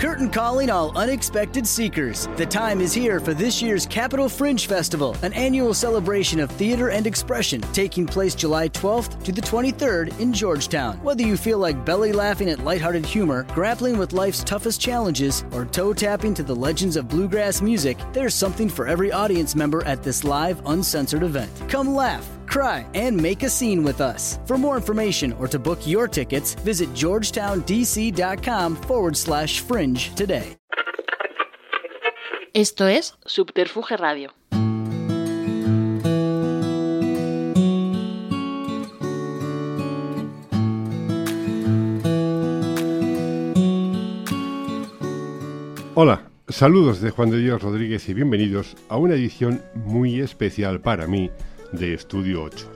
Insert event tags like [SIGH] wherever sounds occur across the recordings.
Curtain calling all unexpected seekers. The time is here for this year's Capital Fringe Festival, an annual celebration of theater and expression taking place July 12th to the 23rd in Georgetown. Whether you feel like belly laughing at lighthearted humor, grappling with life's toughest challenges, or toe tapping to the legends of bluegrass music, there's something for every audience member at this live, uncensored event. Come laugh cry, and make a scene with us. For more information or to book your tickets, visit georgetowndc.com forward slash fringe today. Esto es Subterfuge Radio. Hola, saludos de Juan de Dios Rodríguez y bienvenidos a una edición muy especial para mí de Estudio 8.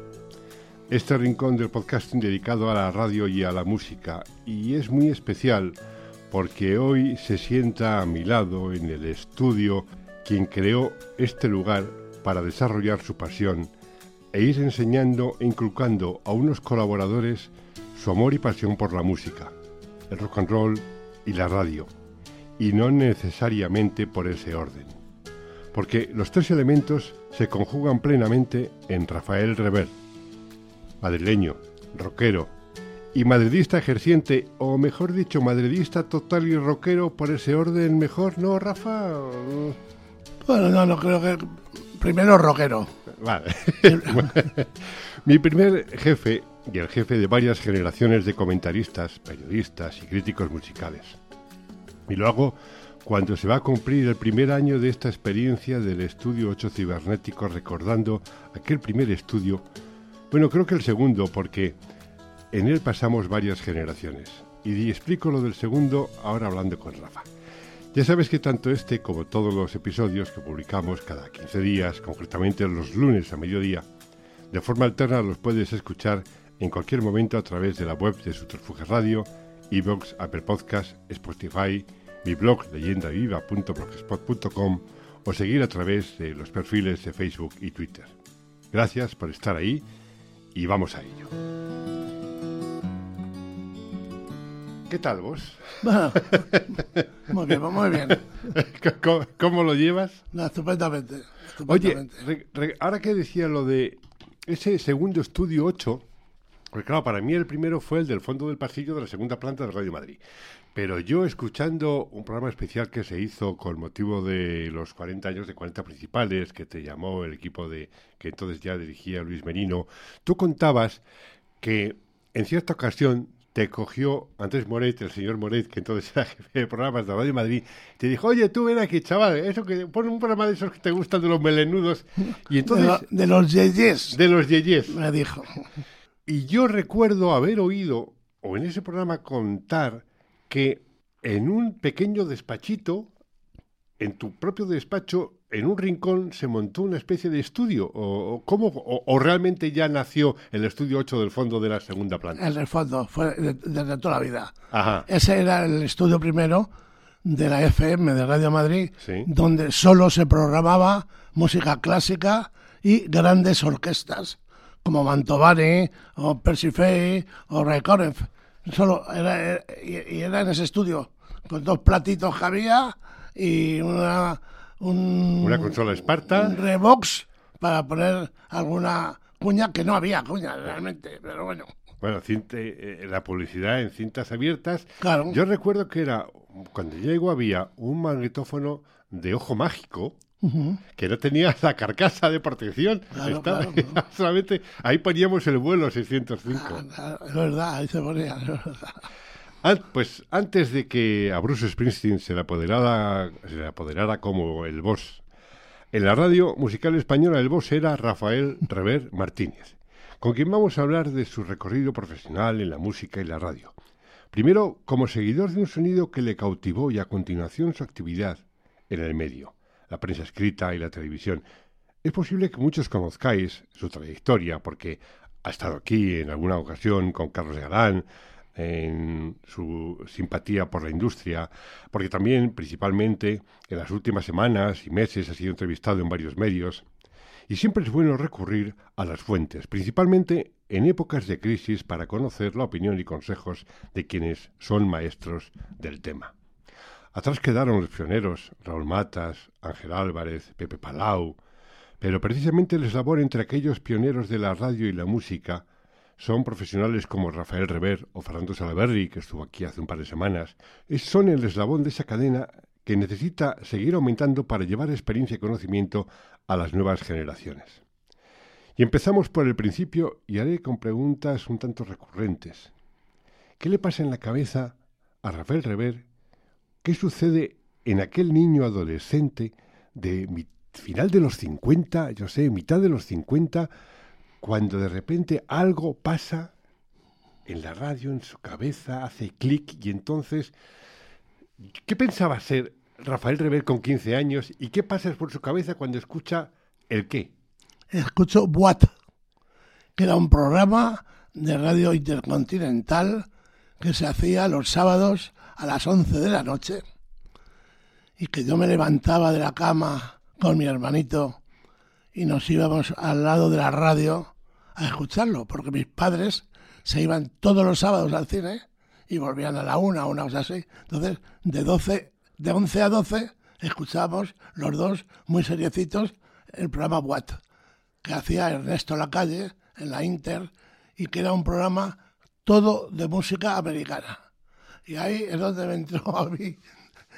Este rincón del podcasting dedicado a la radio y a la música y es muy especial porque hoy se sienta a mi lado en el estudio quien creó este lugar para desarrollar su pasión e ir enseñando e inculcando a unos colaboradores su amor y pasión por la música, el rock and roll y la radio, y no necesariamente por ese orden porque los tres elementos se conjugan plenamente en Rafael Rever, madrileño, rockero y madridista ejerciente, o mejor dicho, madridista total y rockero por ese orden mejor, ¿no, Rafa? Bueno, no, no creo que... Primero rockero. Vale. [LAUGHS] Mi primer jefe y el jefe de varias generaciones de comentaristas, periodistas y críticos musicales. Y lo hago cuando se va a cumplir el primer año de esta experiencia del estudio 8 cibernético, recordando aquel primer estudio, bueno, creo que el segundo, porque en él pasamos varias generaciones. Y explico lo del segundo ahora hablando con Rafa. Ya sabes que tanto este como todos los episodios que publicamos cada 15 días, concretamente los lunes a mediodía, de forma alterna los puedes escuchar en cualquier momento a través de la web de Subterfuge Radio, Evox, Apple Podcast, Spotify, mi blog leyendaviva.blogspot.com o seguir a través de los perfiles de Facebook y Twitter. Gracias por estar ahí y vamos a ello. ¿Qué tal vos? muy bien, muy bien. [LAUGHS] ¿Cómo, lo llevas? estupendamente, Oye, ahora que decía lo de ese segundo estudio 8, porque claro, para mí el primero fue el del fondo del pasillo de la segunda planta de Radio Madrid. Pero yo escuchando un programa especial que se hizo con motivo de los 40 años de 40 principales que te llamó el equipo de que entonces ya dirigía Luis Merino, tú contabas que en cierta ocasión te cogió Andrés Moret, el señor Moret, que entonces era [LAUGHS] jefe de programas de Radio Madrid, te dijo, oye, tú ven aquí, chaval, eso que pon un programa de esos que te gustan de los melenudos. Y entonces, de, los yeyes. De los yeyes. Me dijo. Y yo recuerdo haber oído, o en ese programa contar, que en un pequeño despachito, en tu propio despacho, en un rincón se montó una especie de estudio? ¿O, cómo, o, realmente ya nació el estudio 8 del fondo de la segunda planta? El fondo, fue desde toda la vida. Ajá. Ese era el estudio primero de la FM de Radio Madrid, donde solo se programaba música clásica y grandes orquestas, como Mantovani, o Persifei, o Raikonev. Solo era, y era en ese estudio, con dos platitos que había y una, una consola Esparta. Un Revox para poner alguna cuña, que no había cuña realmente, pero bueno. Bueno, eh, la publicidad en cintas abiertas. Claro. Yo recuerdo que era, cuando llego había un magnetófono de ojo mágico, que no tenía la carcasa de protección. [LAUGHS] solamente ahí poníamos el vuelo 605. Ah, es verdad, ahí se ponía, pues antes de que a Bruce Springsteen se le apoderara, se le apoderara como el boss, en la radio musical española el boss era Rafael Rever Martínez, con quien vamos a hablar de su recorrido profesional en la música y la radio. Primero, como seguidor de un sonido que le cautivó y a continuación su actividad en el medio la prensa escrita y la televisión. Es posible que muchos conozcáis su trayectoria porque ha estado aquí en alguna ocasión con Carlos Galán, en su simpatía por la industria, porque también, principalmente, en las últimas semanas y meses ha sido entrevistado en varios medios. Y siempre es bueno recurrir a las fuentes, principalmente en épocas de crisis para conocer la opinión y consejos de quienes son maestros del tema. Atrás quedaron los pioneros, Raúl Matas, Ángel Álvarez, Pepe Palau, pero precisamente el eslabón entre aquellos pioneros de la radio y la música son profesionales como Rafael Rever o Fernando Salaberry, que estuvo aquí hace un par de semanas, son el eslabón de esa cadena que necesita seguir aumentando para llevar experiencia y conocimiento a las nuevas generaciones. Y empezamos por el principio y haré con preguntas un tanto recurrentes. ¿Qué le pasa en la cabeza a Rafael Rever? ¿Qué sucede en aquel niño adolescente de final de los 50, yo sé, mitad de los 50, cuando de repente algo pasa en la radio, en su cabeza, hace clic y entonces, ¿qué pensaba ser Rafael Rever con 15 años y qué pasa por su cabeza cuando escucha el qué? Escucho What, que era un programa de radio intercontinental que se hacía los sábados a las 11 de la noche y que yo me levantaba de la cama con mi hermanito y nos íbamos al lado de la radio a escucharlo, porque mis padres se iban todos los sábados al cine y volvían a la una, una cosa así. Entonces, de 12, de 11 a 12 escuchábamos los dos muy seriecitos el programa What, que hacía Ernesto Lacalle en la Inter y que era un programa todo de música americana. Y ahí es donde me entró a mí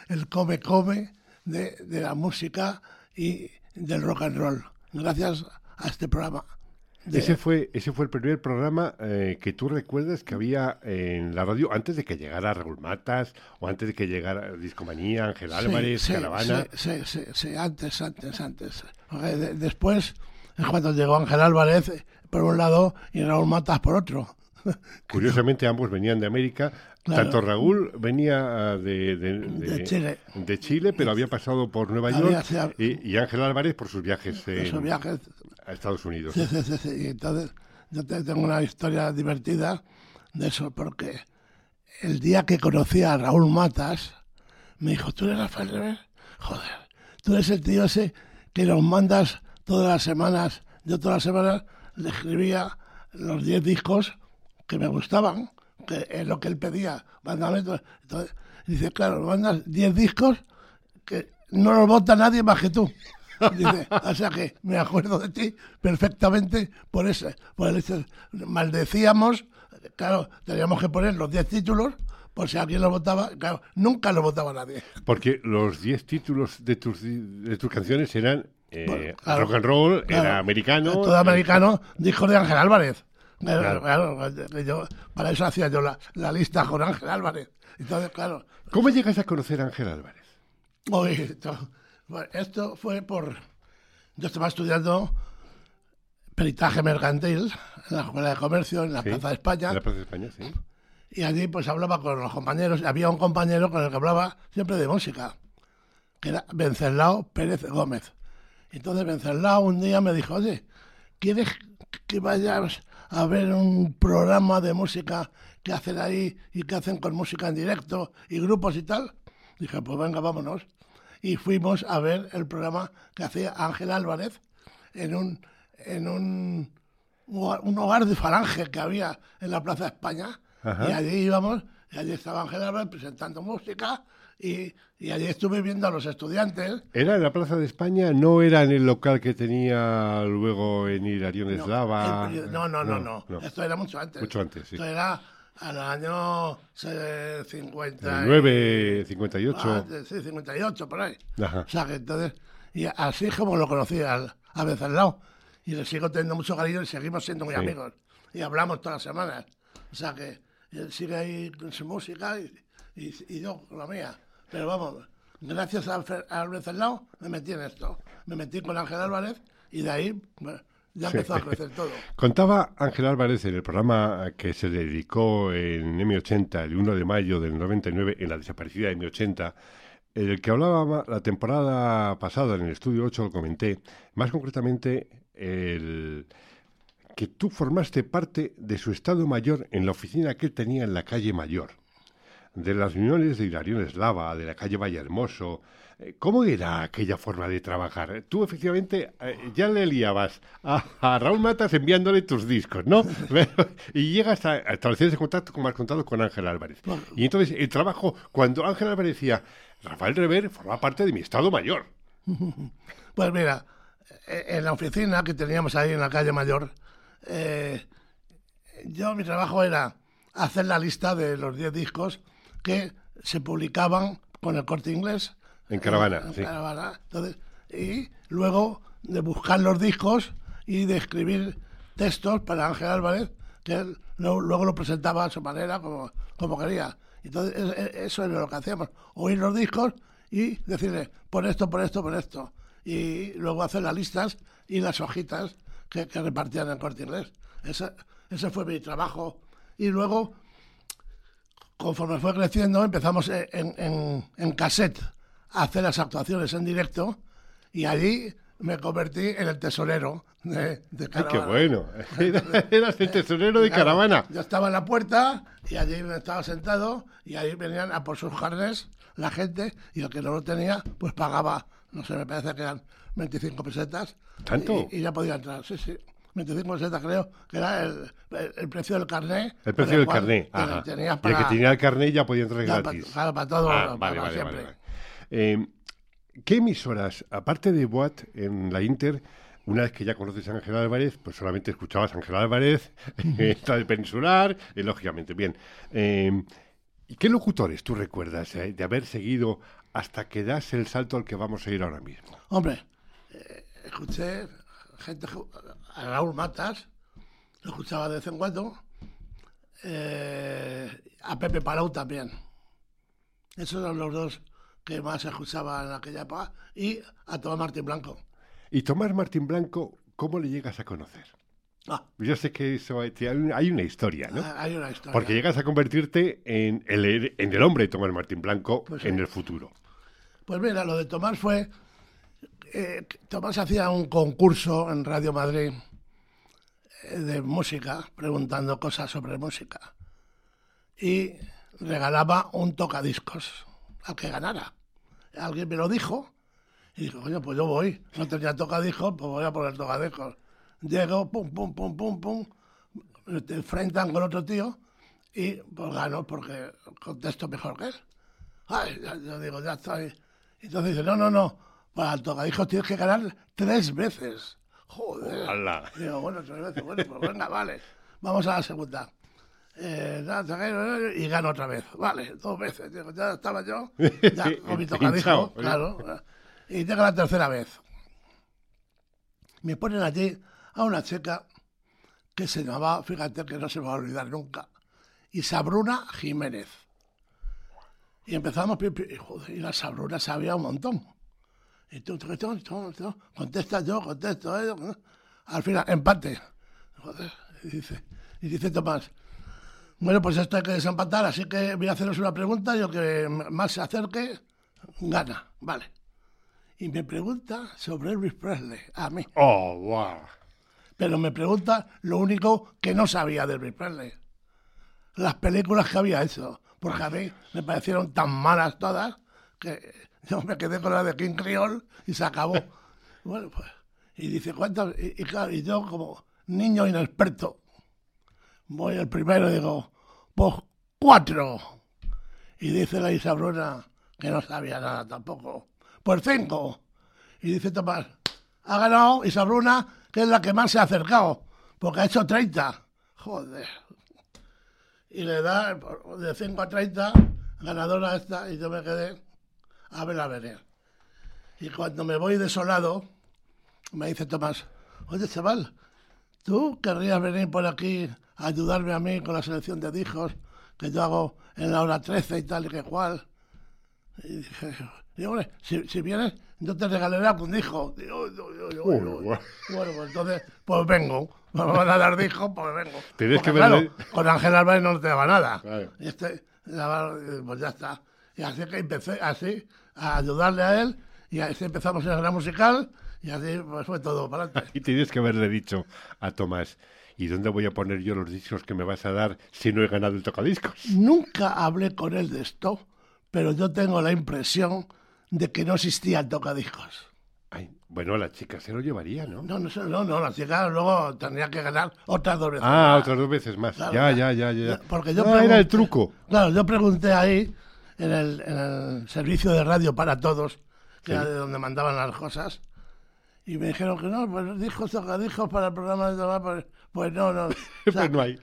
el come-come de, de la música y del rock and roll, gracias a este programa. Ese, fue, ese fue el primer programa eh, que tú recuerdas que había en la radio antes de que llegara Raúl Matas o antes de que llegara Discomanía, Ángel Álvarez, Caravana. Sí, sí, sí, antes, antes, antes. después es cuando llegó Ángel Álvarez por un lado y Raúl Matas por otro. [LAUGHS] Curiosamente ambos venían de América. Tanto Raúl venía ah, de, de, Chile. pero había pasado por Nueva York y, Ángel Álvarez por sus viajes, viajes a Estados Unidos. Sí, sí, sí, Y entonces yo tengo una historia divertida de eso, porque el día que conocí a Raúl Matas, me dijo, ¿tú eres Rafael Rever? Joder, tú eres el tío ese que nos mandas todas las semanas. Yo todas las semanas le escribía los 10 discos que me gustaban, que es lo que él pedía. Mándame. Entonces, dice, claro, mandas 10 discos que no los vota nadie más que tú. Dice, o sea que me acuerdo de ti perfectamente por ese, por ese. Maldecíamos, claro, teníamos que poner los 10 títulos por si alguien lo votaba, claro, nunca lo votaba nadie. Porque los 10 títulos de tus, de tus canciones eran eh, rock and roll, era americano. Todo americano, dijo de Ángel Álvarez. Claro. yo, para eso hacía yo la, la, lista con Ángel Álvarez. Entonces, claro. ¿Cómo llegas a conocer a Ángel Álvarez? bueno, esto fue por. Yo estaba estudiando peritaje mercantil en la Escuela de Comercio, en la Plaza de España. En la Plaza de España, sí. Y allí pues hablaba con los compañeros. Había un compañero con el que hablaba siempre de música, que era Venceslao Pérez Gómez. Entonces Venceslao un día me dijo, oye, ¿quieres que vayas a ver un programa de música que hacen ahí y que hacen con música en directo y grupos y tal. Dije, pues venga, vámonos. Y fuimos a ver el programa que hacía Ángel Álvarez en un, en un, un hogar de falange que había en la Plaza España. Y allí íbamos, y allí estaba Ángel Álvarez presentando música y, y, allí estuve viendo a los estudiantes. ¿Era en la Plaza de España? ¿No era en el local que tenía luego en Hilarión Eslava? No, no, no, no, Esto era mucho antes. Mucho antes, sí. Esto era al año 59, 58. Ah, sí, 58, por ahí. O sea que entonces, y así es como lo conocí al, a lado Y le sigo teniendo mucho cariño y seguimos siendo muy amigos. Y hablamos todas las semanas. O sea que él sigue ahí con su música y, y, y yo con la mía. Pero vamos, gracias a Álvarez lado me metí en esto. Me metí con Ángel Álvarez y de ahí ya empezó a crecer todo. [LAUGHS] Contaba Ángel Álvarez en el programa que se dedicó en M80 el 1 de mayo del 99, en la desaparecida M80, en el que hablaba la temporada pasada en el estudio 8, lo comenté, más concretamente el que tú formaste parte de su estado mayor en la oficina que él tenía en la calle Mayor de las reuniones de Hilarión Eslava, de la calle Vallehermoso. Eh, ¿Cómo era aquella forma de trabajar? Tú efectivamente eh, ya le liabas a, Raúl Matas enviándole tus discos, ¿no? [LAUGHS] y llegas a, establecer ese contacto, como has contado, con Ángel Álvarez. Y entonces el trabajo, cuando Ángel Álvarez decía, Rafael Rever forma parte de mi estado mayor. [LAUGHS] Pues mira, eh, en la oficina que teníamos ahí en la calle Mayor, eh, yo mi trabajo era hacer la lista de los 10 discos que se publicaban con el corte inglés. En caravana, sí. Caravana. Entonces, y luego de buscar los discos y de escribir textos para Ángel Álvarez, que él luego lo presentaba a su manera, como, como quería. Entonces, e, e, eso es lo que hacíamos, oír los discos y decirle, por esto, por esto, por esto. Y luego hacer las listas y las hojitas que, repartían en corte inglés. Ese, ese fue mi trabajo. Y luego, conforme fue creciendo, empezamos en, en, en cassette a hacer las actuaciones en directo y allí me convertí en el tesorero de, de Caravana. ¡Ay, qué bueno! [LAUGHS] Eras el tesorero de Caravana. Yo estaba en la puerta y allí me estaba sentado y ahí venían a por sus carnes la gente y el que no lo tenía, pues pagaba, no sé, me parece que eran 25 pesetas. ¿Tanto? Y, ya podía entrar, sí, sí. 25 pesetas creo que era el, el, precio del carné. El precio del carné, ajá. y el que tenía el carné ya podía entrar gratis. Claro, para todo, ah, vale, vale, siempre. Vale, eh, ¿Qué emisoras, aparte de Boat en la Inter, una vez que ya conoces a Ángel Álvarez, pues solamente escuchabas a Ángel Álvarez, [LAUGHS] está de Peninsular, y lógicamente, bien. Eh, ¿Y qué locutores tú recuerdas eh, de haber seguido hasta que das el salto al que vamos a ir ahora mismo? Hombre, eh, escuché gente, a Raúl Matas, lo escuchaba de vez en cuando, a Pepe Palau también. Esos eran los dos que más escuchaba en aquella época, y a Tomás Martín Blanco. ¿Y Tomás Martín Blanco, cómo le llegas a conocer? Ah. Yo sé que eso hay una historia, ¿no? Ah, hay una historia. Porque llegas a convertirte en el, en el hombre de Tomás Martín Blanco pues en el futuro. Pues mira, lo de Tomás fue... Eh, Tomás hacía un concurso en Radio Madrid eh, de música, preguntando cosas sobre música. Y regalaba un tocadiscos al que ganara alguien me lo dijo, y dijo, coño, pues yo voy. No tenía tocadiscos, pues voy a poner tocadiscos. Llego, pum, pum, pum, pum, pum, te enfrentan con otro tío y pues gano porque contesto mejor que él. Ay, yo digo, ya estoy. Entonces dice, no, no, no, para el tocadiscos tienes que ganar tres veces. Joder. Digo, bueno, tres veces, bueno, pues venga, vale. Vamos a la segunda. Eh, y gano otra vez. Vale, dos veces. ya estaba yo, ya [LAUGHS] con mi tocadisco, claro. Y tengo la tercera vez. Me ponen allí a una chica que se llamaba, fíjate que no se me va a olvidar nunca, Isabruna Jiménez. Y empezamos, y, la Sabruna sabía un montón. Y tú, tú, contesta yo, contesto yo. Al final, empate. Joder, y dice, y dice Tomás, bueno, pues esto hay que desempatar, así que voy a haceros una pregunta y el que más se acerque, gana. Vale. Y me pregunta sobre Elvis Presley, a mí. Oh, wow. Pero me pregunta lo único que no sabía de Elvis Presley. Las películas que había hecho. Porque a mí me parecieron tan malas todas que yo me quedé con la de King Creole y se acabó. [LAUGHS] bueno, pues. Y dice, ¿cuántas? y claro, y yo como niño inexperto Voy el primero y digo, pues cuatro. Y dice la Isabruna, que no sabía nada tampoco, pues cinco. Y dice Tomás, ha ganado Isabruna, que es la que más se ha acercado, porque ha hecho 30. Joder. Y le da de 5 a 30, ganadora esta, y yo me quedé a ver a ver. Y cuando me voy desolado, me dice Tomás, oye chaval, ¿tú querrías venir por aquí ayudarme a mí con la selección de hijos que yo hago en la hora 13 y tal y que cual. Y dije, hombre, si, si, vienes, yo te regalaré algún. Digo, bueno, pues entonces, pues vengo. Me van a dar hijos, pues vengo. Tienes que claro, con Ángel Álvarez no te daba nada. Y este, pues ya está. Y así que empecé así a ayudarle a él y así empezamos en la musical y así pues fue todo para adelante. [LAUGHS] Y tienes que haberle dicho a Tomás, ¿y dónde voy a poner yo los discos que me vas a dar si no he ganado el tocadiscos? Nunca hablé con él de esto, pero yo tengo la impresión de que no existía el tocadiscos. Ay, bueno, la chica se lo llevaría, ¿no? No, no, no, la chica luego tendría que ganar otras dos veces ah, otras dos veces más. ya, ya, ya, ya. Porque yo ah, era el truco. Claro, yo pregunté ahí en el, servicio de radio para todos, que era de donde mandaban las cosas. Y me dijeron que no, pues dijo dijo para el programa de Tomás, pues, pues no, no. [LAUGHS] pues no hay.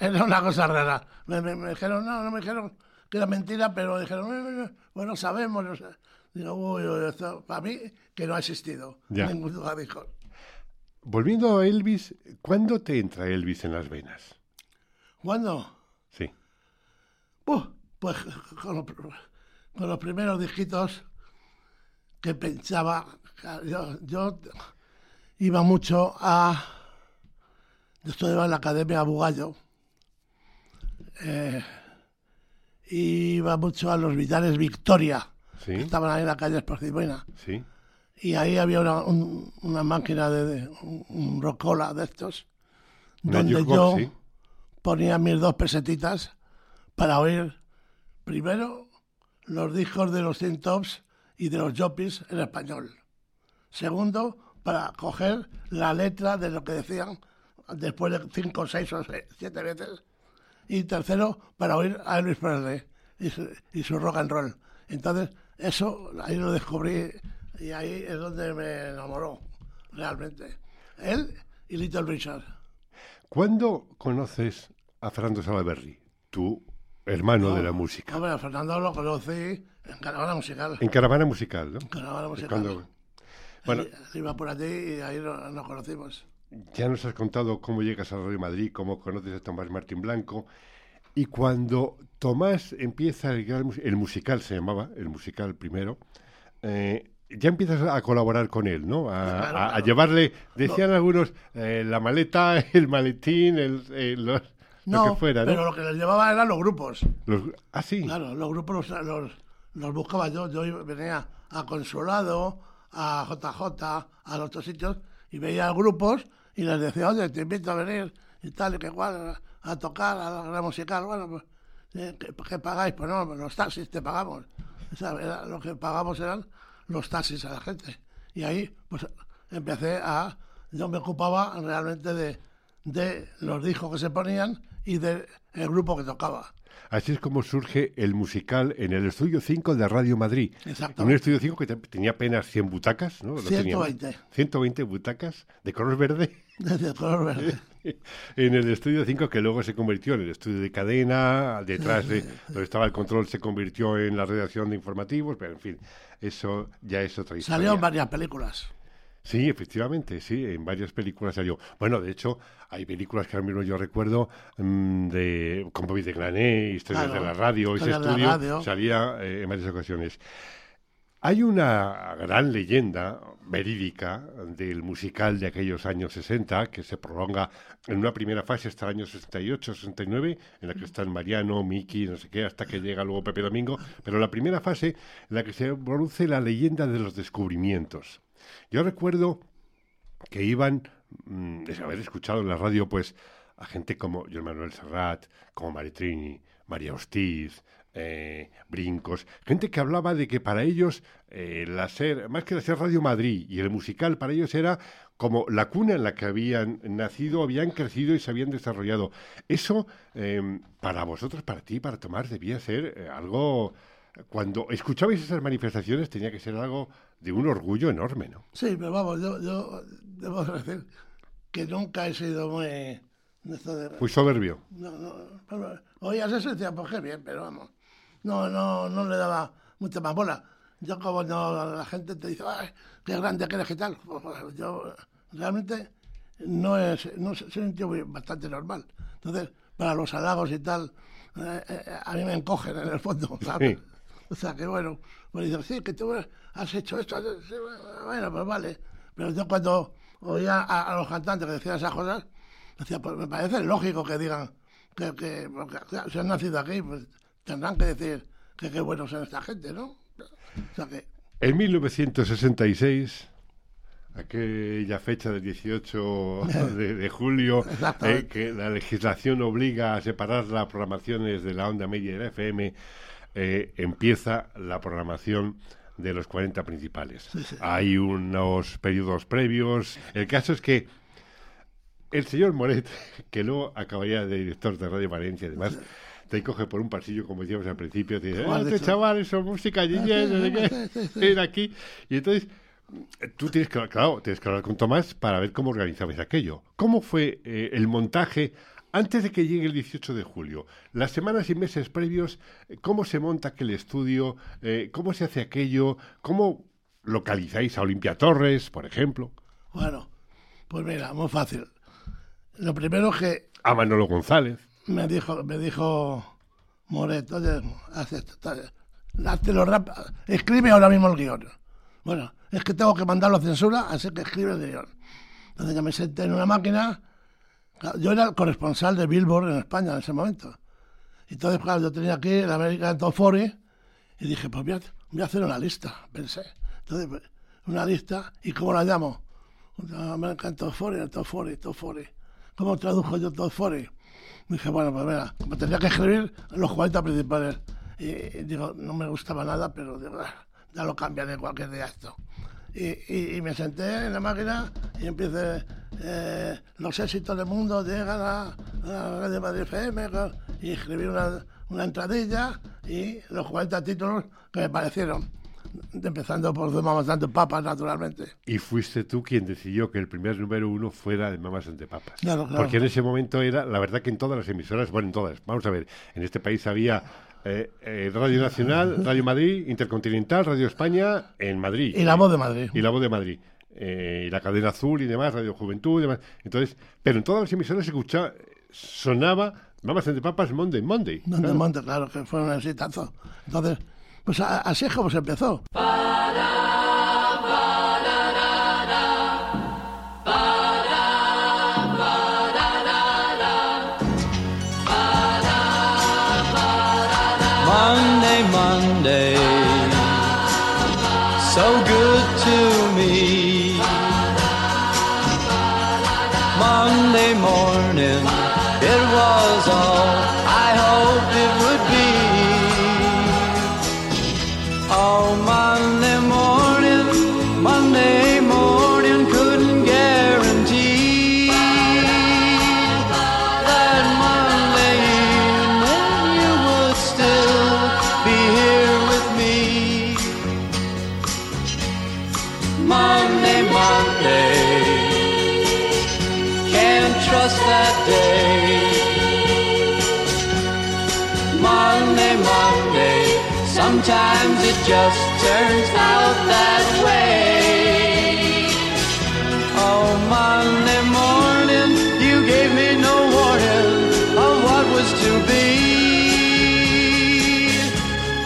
Era una cosa rara. Me, dijeron, no, no me dijeron que era mentira, pero dijeron, bueno, sabemos. No sé. Digo, uy, esto, para mí que no ha existido. Ningún dijo. Volviendo a Elvis, ¿cuándo te entra Elvis en las venas? ¿Cuándo? Sí. Pues con los, primeros dígitos que pensaba, yo, iba mucho a... Yo estudiaba en la Academia Bugallo. Eh, iba mucho a los Vitales Victoria, ¿Sí? que estaban ahí en la calle Esparcimena. Sí. Y ahí había una, una máquina de, un, rocola de estos, donde yo ponía mis dos pesetitas para oír primero los discos de los Tin Tops y de los Joppies en español. Segundo, para coger la letra de lo que decían después de cinco, seis o siete veces. Y tercero, para oír a Elvis Presley y su, rock and roll. Entonces, eso ahí lo descubrí y ahí es donde me enamoró, realmente. Él y Little Richard. ¿Cuándo conoces a Fernando Salaberry, tu hermano de la música? Hombre, a Fernando lo conocí en Caravana Musical. En Caravana Musical, ¿no? En Caravana Musical. Bueno, iba por allí y ahí nos, conocimos. Ya nos has contado cómo llegas a Radio Madrid, cómo conoces a Tomás Martín Blanco. Y cuando Tomás empieza el, el musical, se llamaba, el musical primero, eh, ya empiezas a colaborar con él, ¿no? A, llevarle, decían algunos, eh, la maleta, el maletín, el, eh, lo que fuera, ¿no? pero lo que les llevaba eran los grupos. ah, sí. Claro, los grupos los, los, buscaba yo. Yo venía a Consolado, a JJ, a los otros sitios, y veía grupos y les decía, oye, te invito a venir y tal, y que igual, a tocar, a la musical. Bueno, pues, eh, ¿qué, pagáis? Pues no, los taxis te pagamos. O sea, lo que pagamos eran los taxis a la gente. Y ahí, pues, empecé a... Yo me ocupaba realmente de, de los discos que se ponían y del grupo que tocaba. Así es como surge el musical en el Estudio 5 de Radio Madrid. Exacto. Un Estudio 5 que tenía apenas 100 butacas, ¿no? 120. 120 butacas de color verde. [LAUGHS] De color verde. [LAUGHS] en el Estudio 5 que luego se convirtió en el estudio de cadena, detrás de [LAUGHS] donde estaba el control se convirtió en la redacción de informativos, pero en fin, eso ya es otra historia. Salió en varias películas. Sí, efectivamente, sí, en varias películas salió. Bueno, de hecho, hay películas que ahora mismo yo recuerdo mm, de con Bobby de Glané, historias de la radio, ese estudio salía eh, en varias ocasiones. Hay una gran leyenda verídica del musical de aquellos años 60 que se prolonga en una primera fase hasta el año 68, 69, en la que están Mariano, Miki, no sé qué, hasta que llega luego Pepe Domingo, pero la primera fase en la que se produce la leyenda de los descubrimientos. Yo recuerdo que iban, mm, de haber escuchado en la radio, pues, a gente como John Manuel Serrat, como Maritrini, María Hostiz, eh, Brincos, gente que hablaba de que para ellos eh, la ser, más que la ser Radio Madrid y el musical, para ellos era como la cuna en la que habían nacido, habían crecido y se habían desarrollado. Eso, em, para vosotros, para ti, para Tomás, debía ser eh, algo cuando escuchabais esas manifestaciones tenía que ser algo de un orgullo enorme, ¿no? Sí, pero vamos, yo, yo debo decir que nunca he sido muy... Muy soberbio. No, no, oías eso y decía, pues qué bien, pero vamos, no, no, no le daba mucha más bola. Yo como no, la gente te dice, Ay, qué grande que eres, qué tal, pues, pues, yo realmente no es, no soy un tío bastante normal. Entonces, para los halagos y tal, eh, eh, a mí me encogen en el fondo, ¿sabes? O sea, que bueno, me dicen, sí, que tú has hecho esto. bueno, pues vale. Pero yo cuando oía a, los cantantes que decían esas cosas, decía, pues me parece lógico que digan que, que si han nacido aquí, pues tendrán que decir que qué buenos son esta gente, ¿no? O sea que... En 1966 aquella fecha del 18 [LAUGHS] de, julio, eh, que la legislación obliga a separar las programaciones de la onda media y la FM, eh, empieza la programación de los 40 principales. Hay unos periodos previos. El caso es que el señor Moret, [LAUGHS] que luego acabaría de director de Radio Valencia, además, te coge por un pasillo, como decíamos al principio, te dice, ah, este chaval, eso música, y era aquí. Y entonces tú tienes que, claro, tienes que hablar con Tomás para ver cómo organizabais aquello. ¿Cómo fue eh, el montaje antes de que llegue el 18 de julio? Las semanas y meses previos, ¿cómo se monta aquel estudio? Eh, ¿Cómo se hace aquello? ¿Cómo localizáis a Olimpia Torres, por ejemplo? Bueno, pues mira, muy fácil. Lo primero que... A Manolo González. Me dijo, me dijo Moret, oye, lo escribe ahora mismo el guion. Bueno, es que tengo que mandarlo a censura, así que escribe el guion. Entonces ya me senté en una máquina. Yo era corresponsal de Billboard en España en ese momento. Entonces, claro, yo tenía aquí el American Top 40 y dije, pues voy a, voy a hacer una lista, pensé. Entonces, pues, una lista, ¿y cómo la llamo? American Top 40, Top 40, Top 40. ¿Cómo tradujo yo Top 40? Dije, bueno, pues mira, me tendría que escribir los 40 principales. Y, digo, no me gustaba nada, pero digo, ah, ya lo cambiaré cualquier día esto. Y, y, me senté en la máquina y empecé eh, los éxitos del mundo llegan a, a Radio Madrid FM y escribí una, una entradilla y los 40 títulos que me parecieron empezando por Mamas ante Papas, naturalmente. Y fuiste tú quien decidió que el primer número uno fuera de Mamas ante Papas. Claro, claro. Porque en ese momento era, la verdad que en todas las emisoras, bueno, en todas, vamos a ver, en este país había eh, eh, Radio Nacional, Radio Madrid, Intercontinental, Radio España en Madrid. Y la voz de Madrid. Y la voz de Madrid. Eh, y la cadena azul y demás, Radio Juventud y demás. Entonces, pero en todas las emisoras se escuchaba, sonaba Mamas entre Papas Monday Monday. Monday claro. Monday, claro, que fue un exitazo. Entonces, pues así es como se empezó. so turns out that way. Oh, Monday morning, you gave me no warning of what was to be.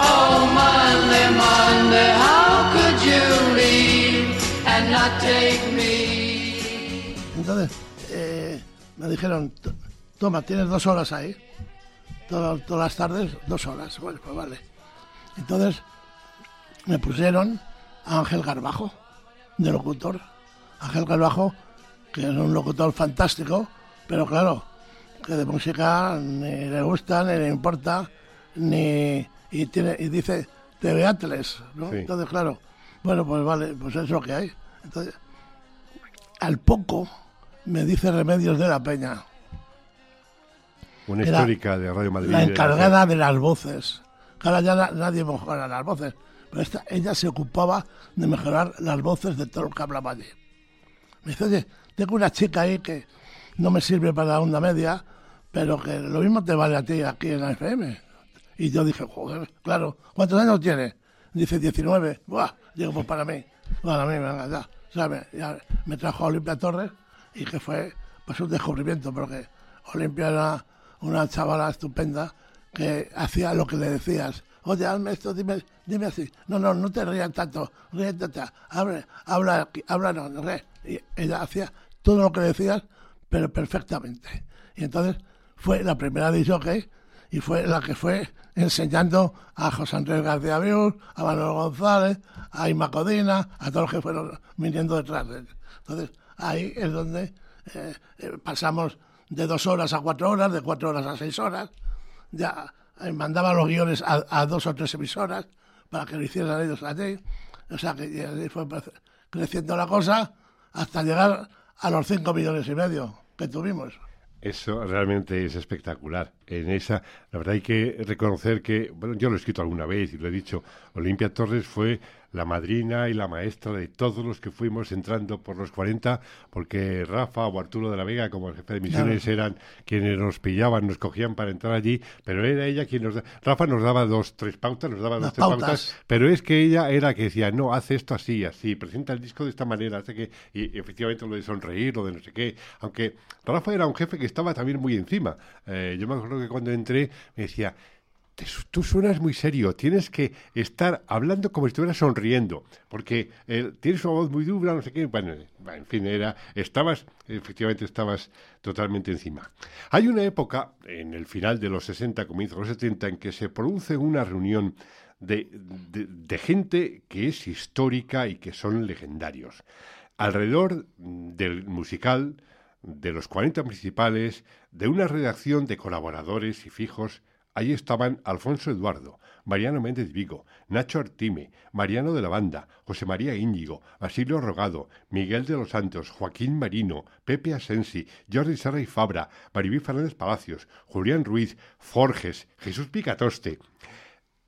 Oh, Monday, Monday, how could you leave and not take me? Entonces, eh, me dijeron, "T- toma, tienes dos horas ahí. Todas, todas las tardes, dos horas. Bueno, pues vale. Entonces, me pusieron a Ángel Garbajo, de locutor. Ángel Garbajo, que es un locutor fantástico, pero claro, que de música ni le gusta, ni le importa, ni... Y, tiene, y dice TV Atles, ¿no? Sí. Entonces, claro, bueno, pues vale, pues es lo que hay. Entonces, al poco me dice Remedios de la Peña, Una histórica de Radio Madrid. la de encargada de las voces. Ahora ya na- nadie mejora las voces, pero ella se ocupaba de mejorar las voces de todo lo que hablaba allí. Me dice, oye, tengo una chica ahí que no me sirve para la onda media, pero que lo mismo te vale a ti aquí en la FM. Y yo dije, joder, claro, ¿cuántos años tiene? Dice 19. Buah, digo, pues para mí. Para mí, venga, ya. Ya me trajo a Olimpia Torres y que fue pues un descubrimiento, porque Olimpia era una chavala estupenda que hacía lo que le decías. Oye, hazme esto, dime, dime así. No, no, no te rías tanto, ríete, habla, habla, habla, no, ríe. Y ella hacía todo lo que decías, pero perfectamente. Y entonces fue la primera de jockey y fue la que fue enseñando a José Andrés García Biur, a Manuel González, a Ima Codina, a todos los que fueron viniendo detrás de él. Entonces, ahí es donde eh, eh, pasamos de dos horas a cuatro horas, de cuatro horas a seis horas. Ya mandaba los guiones a, dos o tres emisoras para que lo hicieran ellos allí. O sea que fue creciendo la cosa hasta llegar a los cinco millones y medio que tuvimos. Eso realmente es espectacular. en esa, la verdad hay que reconocer que, bueno, yo lo he escrito alguna vez y lo he dicho, Olimpia Torres fue la madrina y la maestra de todos los que fuimos entrando por los 40, porque Rafa o Arturo de la Vega, como el jefe de misiones, eran quienes nos pillaban, nos cogían para entrar allí, pero era ella quien nos... Rafa nos daba dos, tres pautas, nos daba dos, tres pautas. pero es que ella era que decía, no, hace esto así, así, presenta el disco de esta manera, hace que... Y efectivamente lo de sonreír, lo de no sé qué, aunque Rafa era un jefe que estaba también muy encima. Eh, yo me acuerdo que cuando entré me decía, tú suenas muy serio, tienes que estar hablando como si estuvieras sonriendo, porque eh, tienes una voz muy dura, no sé qué, bueno, en fin, era, estabas, efectivamente estabas totalmente encima. Hay una época, en el final de los 60, comienzo de los 70, en que se produce una reunión de, de gente que es histórica y que son legendarios. Alrededor del musical, de los 40 principales, de una redacción de colaboradores y fijos, Allí estaban Alfonso Eduardo, Mariano Méndez Vigo, Nacho Artime, Mariano de la Banda, José María Íñigo, Basilio Rogado, Miguel de los Santos, Joaquín Marino, Pepe Asensi, Jordi Serra y Fabra, Maribí Fernández Palacios, Julián Ruiz, Forges, Jesús Picatoste.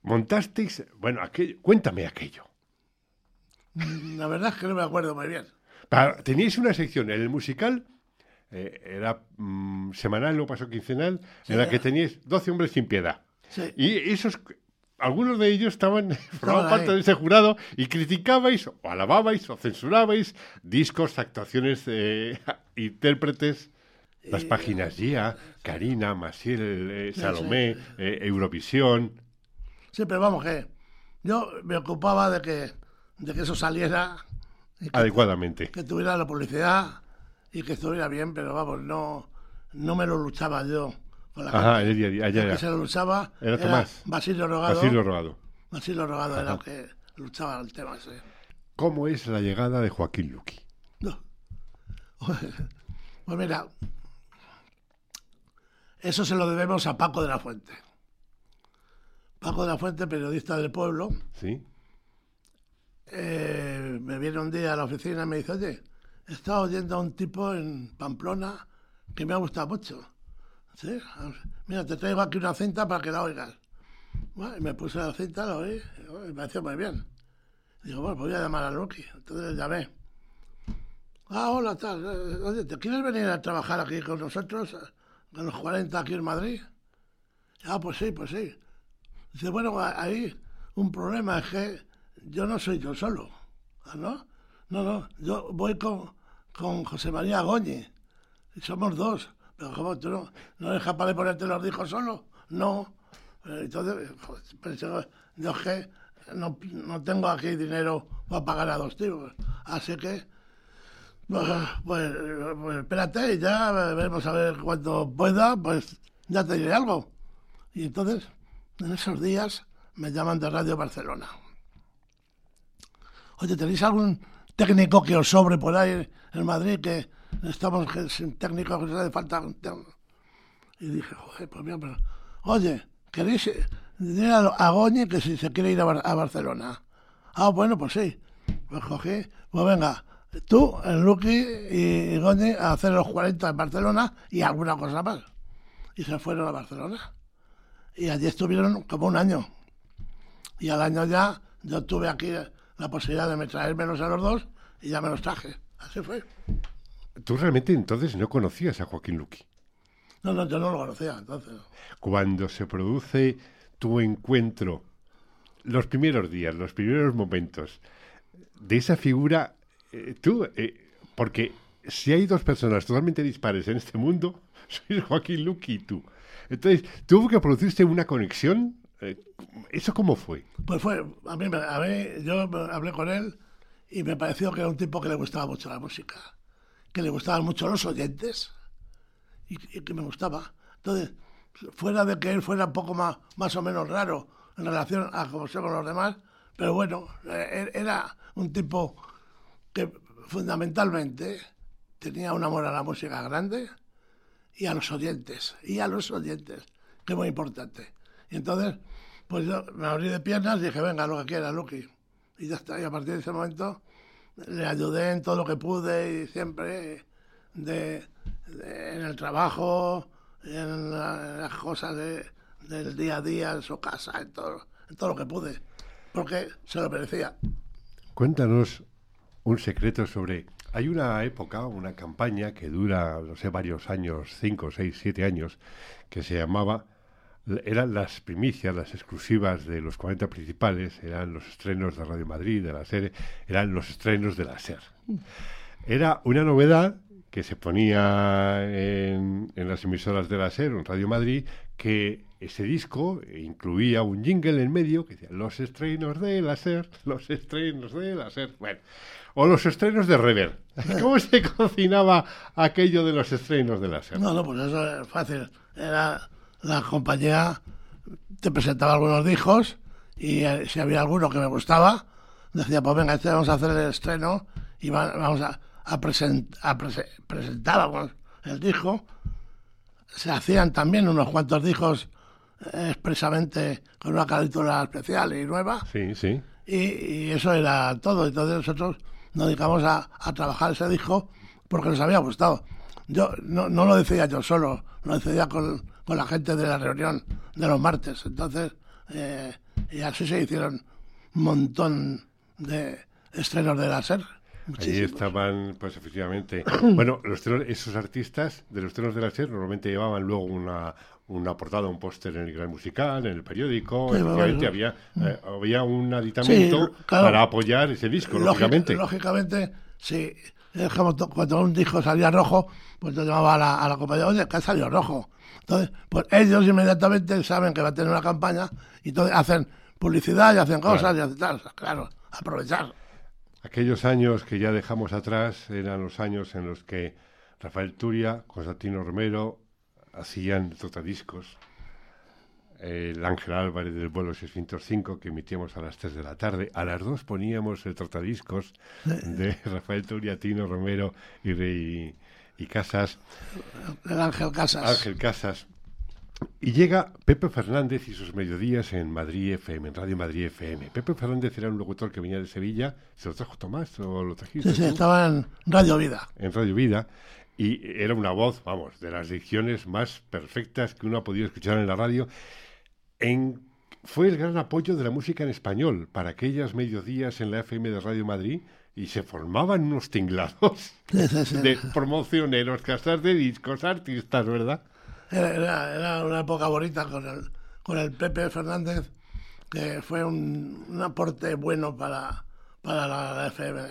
Montasteis, bueno, cuéntame aquello. La verdad es que no me acuerdo muy bien. teníais una sección en el musical eh, era mm, semanal, no pasó quincenal, en la que teníais 12 hombres sin piedad. Y esos, algunos de ellos estaban, [LAUGHS] formaban parte de ese jurado y criticabais, o alababais, o censurabais discos, actuaciones, de [LAUGHS] intérpretes. Las páginas GIA, Karina, Masiel, eh, Salomé, eh, Eurovisión. Sí, pero vamos, que yo me ocupaba de que, de que eso saliera. Adecuadamente. Que tuviera la publicidad y que estuviera bien, pero vamos, no, no me lo luchaba yo con la Ajá, el que se lo luchaba era, Tomás. Basilio Rogado. Basilio Rogado. Basilio Rogado era el que luchaba el tema ese. ¿Cómo es la llegada de Joaquín Luqui? No. [LAUGHS] Pues mira, eso se lo debemos a Paco de la Fuente. Paco de la Fuente, periodista del pueblo. Sí. Eh, me viene un día a la oficina y me dice, oye, he estado oyendo a un tipo en Pamplona que me ha gustado mucho. Mira, te traigo aquí una cinta para que la oigas. Y me puse la cinta, la oí, y me pareció muy bien. Digo, bueno, pues voy a llamar a Lucky. Entonces llamé. Ah, hola, tal. Oye, ¿te quieres venir a trabajar aquí con nosotros, con los 40 aquí en Madrid? Ah, pues sí, pues sí. Dice, bueno, ahí un problema es que yo no soy yo solo, ¿no? No, no, yo voy con, con José María Goñi. Somos dos. Pero ¿cómo tú no, no eres capaz de ponerte los discos solo? No. Entonces, pensé, yo que no, no tengo aquí dinero para pagar a dos tíos. Así que, pues, pues, pues, espérate, ya veremos a ver cuando pueda, pues ya te diré algo. Y entonces, en esos días, me llaman de Radio Barcelona. Oye, ¿tenéis algún técnico que os sobre por ahí en Madrid, que estamos sin técnico que se falta. Y dije, joder, pues mira, pero, oye, ¿queréis decir a Goñi que si se quiere ir a, Barcelona? Ah, bueno, pues sí. Pues cogí, pues venga, tú, el Lucky y Goñi a hacer los 40 en Barcelona y alguna cosa más. Y se fueron a Barcelona. Y allí estuvieron como un año. Y al año ya yo tuve aquí la posibilidad de traérmelos a los dos y ya me los traje. Así fue. ¿Tú realmente entonces no conocías a Joaquín Luqui? No, no, yo no lo conocía entonces. Cuando se produce tu encuentro, los primeros días, los primeros momentos de esa figura, eh, tú, eh, porque si hay dos personas totalmente dispares en este mundo, [LAUGHS] soy Joaquín Luqui y tú. Entonces, tuvo que producirse una conexión ¿Eso cómo fue? Pues fue, a mí, a mí, yo hablé con él y me pareció que era un tipo que le gustaba mucho la música, que le gustaban mucho los oyentes y, que me gustaba. Entonces, fuera de que él fuera un poco más, más o menos raro en relación a cómo somos los demás, pero bueno, eh, era un tipo que fundamentalmente tenía un amor a la música grande y a los oyentes, y a los oyentes, que es muy importante. Y entonces, pues yo me abrí de piernas y dije, venga, lo que quiera, Lucky. Y ya está. Y a partir de ese momento le ayudé en todo lo que pude y siempre de, en el trabajo, en, las cosas del día a día, en su casa, en todo, en todo lo que pude, porque se lo merecía. Cuéntanos un secreto sobre... Hay una época, una campaña que dura, no sé, varios años, cinco, seis, siete años, que se llamaba eran las primicias, las exclusivas de los 40 principales, eran los estrenos de Radio Madrid, de la serie, eran los estrenos de la SER. Era una novedad que se ponía en, las emisoras de la SER, en Radio Madrid, que ese disco incluía un jingle en medio que decía los estrenos de la SER, los estrenos de la SER, bueno, o los estrenos de Rever. ¿Cómo se [LAUGHS] cocinaba aquello de los estrenos de la SER? No, no, pues eso es fácil. Era la compañía te presentaba algunos discos y eh, si había alguno que me gustaba, decía, pues venga, este vamos a hacer el estreno y vamos a, a, presentar el disco. Se hacían también unos cuantos discos eh, expresamente con una carátula especial y nueva. Sí, sí. Y, eso era todo. Entonces nosotros nos dedicamos a, a, trabajar ese disco porque nos había gustado. Yo no, no lo decía yo solo, lo decía con, con la gente de la reunión de los martes. Entonces, eh, y así se hicieron un montón de estrenos de la SER. Allí estaban, pues efectivamente, [CLEARS THROAT] bueno, los esos artistas de los trenos de la SER normalmente llevaban luego una, una portada, un póster en el gran musical, en el periódico, efectivamente había, eh, había un aditamento para apoyar ese disco, lógicamente. Lógicamente, sí. Cuando un disco salía rojo, pues yo llamaba a la, a la compañía, oye, que ha salido rojo. Entonces, pues ellos inmediatamente saben que va a tener una campaña y entonces hacen publicidad y hacen cosas y hacen tal. Claro, aprovechar. Aquellos años que ya dejamos atrás eran los años en los que Rafael Turia, Constantino Romero hacían tratadiscos. El Ángel Álvarez del vuelo 605 que emitíamos a las 3 de la tarde. A las 2 poníamos el tratadiscos de [LAUGHS] Rafael Turia, Tino Romero y, Rey, y Casas. El Ángel Casas. Ángel Casas. Y llega Pepe Fernández y sus mediodías en Madrid FM, en Radio Madrid FM. Pepe Fernández era un locutor que venía de Sevilla. ¿Se lo trajo Tomás o lo trajiste? Sí, sí, estaba en Radio Vida. En Radio Vida. Y era una voz, vamos, de las dicciones más perfectas que uno ha podido escuchar en la radio. En, fue el gran apoyo de la música en español para aquellas mediodías en la FM de Radio Madrid y se formaban unos tinglados de promocioneros, casas de discos, artistas, ¿verdad? Era, una época bonita con el, con el Pepe Fernández, que fue un, aporte bueno para, para la, FM.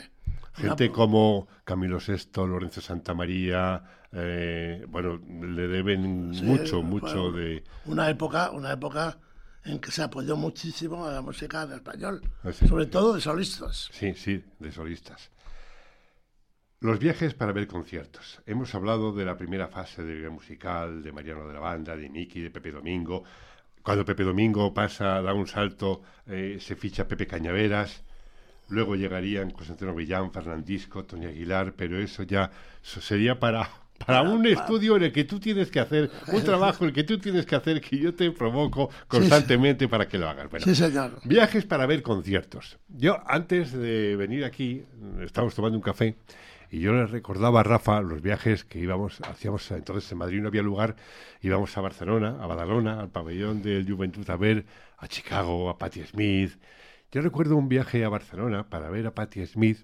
Gente como Camilo VI, Lorenzo Santamaría, eh, bueno, le deben mucho, mucho de... Una época, una época en que se apoyó muchísimo a la música en español, ah, sobre todo de solistas. Sí, sí, de solistas. Los viajes para ver conciertos. Hemos hablado de la primera fase del musical, de Mariano de la Banda, de Miki, de Pepe Domingo. Cuando Pepe Domingo pasa, da un salto, eh, se ficha Pepe Cañaveras. Luego llegarían Constantino Villán, Fernandisco, Tony Aguilar, pero eso ya sería para para un estudio en el que tú tienes que hacer, un [LAUGHS] trabajo en el que tú tienes que hacer, que yo te provoco constantemente para que lo hagas. sí, señor. Viajes para ver conciertos. Yo, antes de venir aquí, estábamos tomando un café y yo le recordaba a Rafa los viajes que íbamos, hacíamos entonces en Madrid no había lugar, íbamos a Barcelona, a Badalona, al pabellón del Juventud a ver a Chicago, a Patti Smith. Yo recuerdo un viaje a Barcelona para ver a Patti Smith,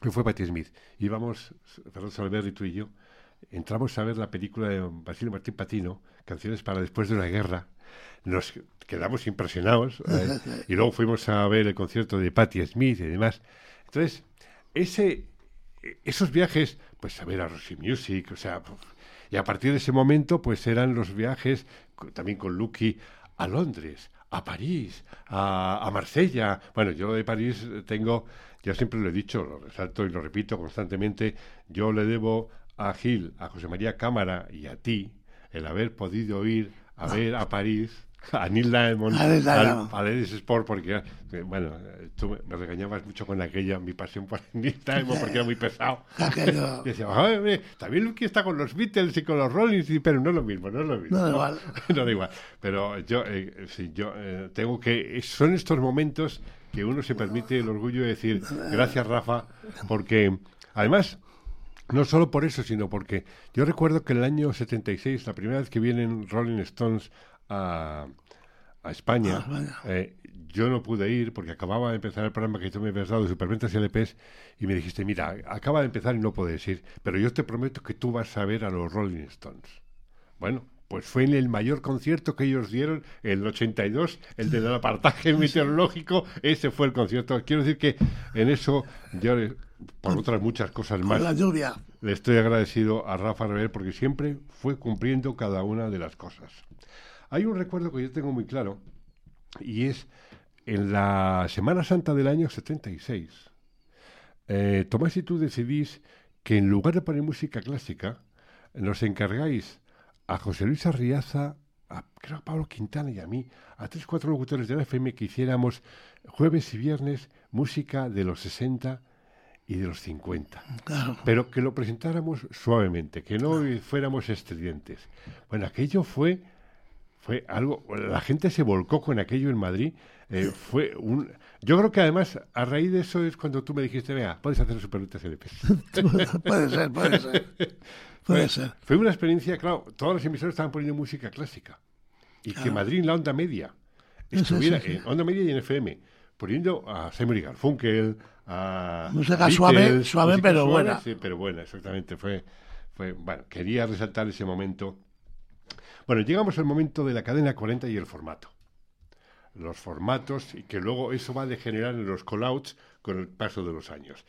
que fue Patti Smith. Íbamos, Fernando Salvador y tú y yo, entramos a ver la película de Basilio Martín Patino, Canciones para después de una guerra. Nos quedamos impresionados [LAUGHS] ¿eh? y luego fuimos a ver el concierto de Patti Smith y demás. Entonces, ese, esos viajes, pues a ver a Rosy Music, o sea, y a partir de ese momento, pues eran los viajes también con Lucky a Londres, a París, a, a Marsella. Bueno, yo de París tengo, ya siempre lo he dicho, lo resalto y lo repito constantemente, yo le debo a Gil, a José María Cámara y a ti el haber podido ir a ver a París a Neil Diamond, al, al Sport, porque, eh, bueno, tú me regañabas mucho con aquella, mi pasión por [LAUGHS] Neil Diamond, porque era muy pesado. [LAUGHS] [LAUGHS] y decía, también Lucky está con los Beatles y con los Rollins, pero no es lo mismo, no es lo mismo. No da igual. no da igual. Pero yo, eh, sí, yo eh, tengo que, son estos momentos que uno se permite el orgullo de decir, gracias Rafa, porque además No solo por eso, sino porque yo recuerdo que en el año 76, la primera vez que vienen Rolling Stones a, a España, eh, yo no pude ir porque acababa de empezar el programa que tú me habías dado de Superventas y LPs y me dijiste, mira, acaba de empezar y no puedes ir, pero yo te prometo que tú vas a ver a los Rolling Stones. Bueno, pues fue en el mayor concierto que ellos dieron, el 82, el del apartaje [LAUGHS] meteorológico, ese fue el concierto. Quiero decir que en eso, yo, por otras muchas cosas más, la lluvia. le estoy agradecido a Rafa Rebel porque siempre fue cumpliendo cada una de las cosas. Hay un recuerdo que yo tengo muy claro y es en la Semana Santa del año 76. Eh, Tomás y tú decidís que en lugar de poner música clásica, nos encargáis a José Luis Arriaza, a, creo a Pablo Quintana y a mí, a tres cuatro locutores de la FM que hiciéramos jueves y viernes música de los 60 y de los 50. Pero que lo presentáramos suavemente, que no fuéramos estridentes. Bueno, aquello fue, fue algo, la gente se volcó con aquello en Madrid. Eh, fue un, yo creo que además a raíz de eso es cuando tú me dijiste, vea, puedes hacer superlutas LP. [LAUGHS] puede ser, puede ser. [LAUGHS] Puede ser. Fue una experiencia, claro, todas las emisoras estaban poniendo música clásica. Y que Madrid en la onda media estuviera en onda media y en FM, poniendo a Simon y Garfunkel, a. Música suave, suave pero buena. Sí, pero buena, exactamente. Fue, fue, bueno, quería resaltar ese momento. Bueno, llegamos al momento de la cadena 40 y el formato. Los formatos, y que luego eso va a degenerar en los call-outs con el paso de los años.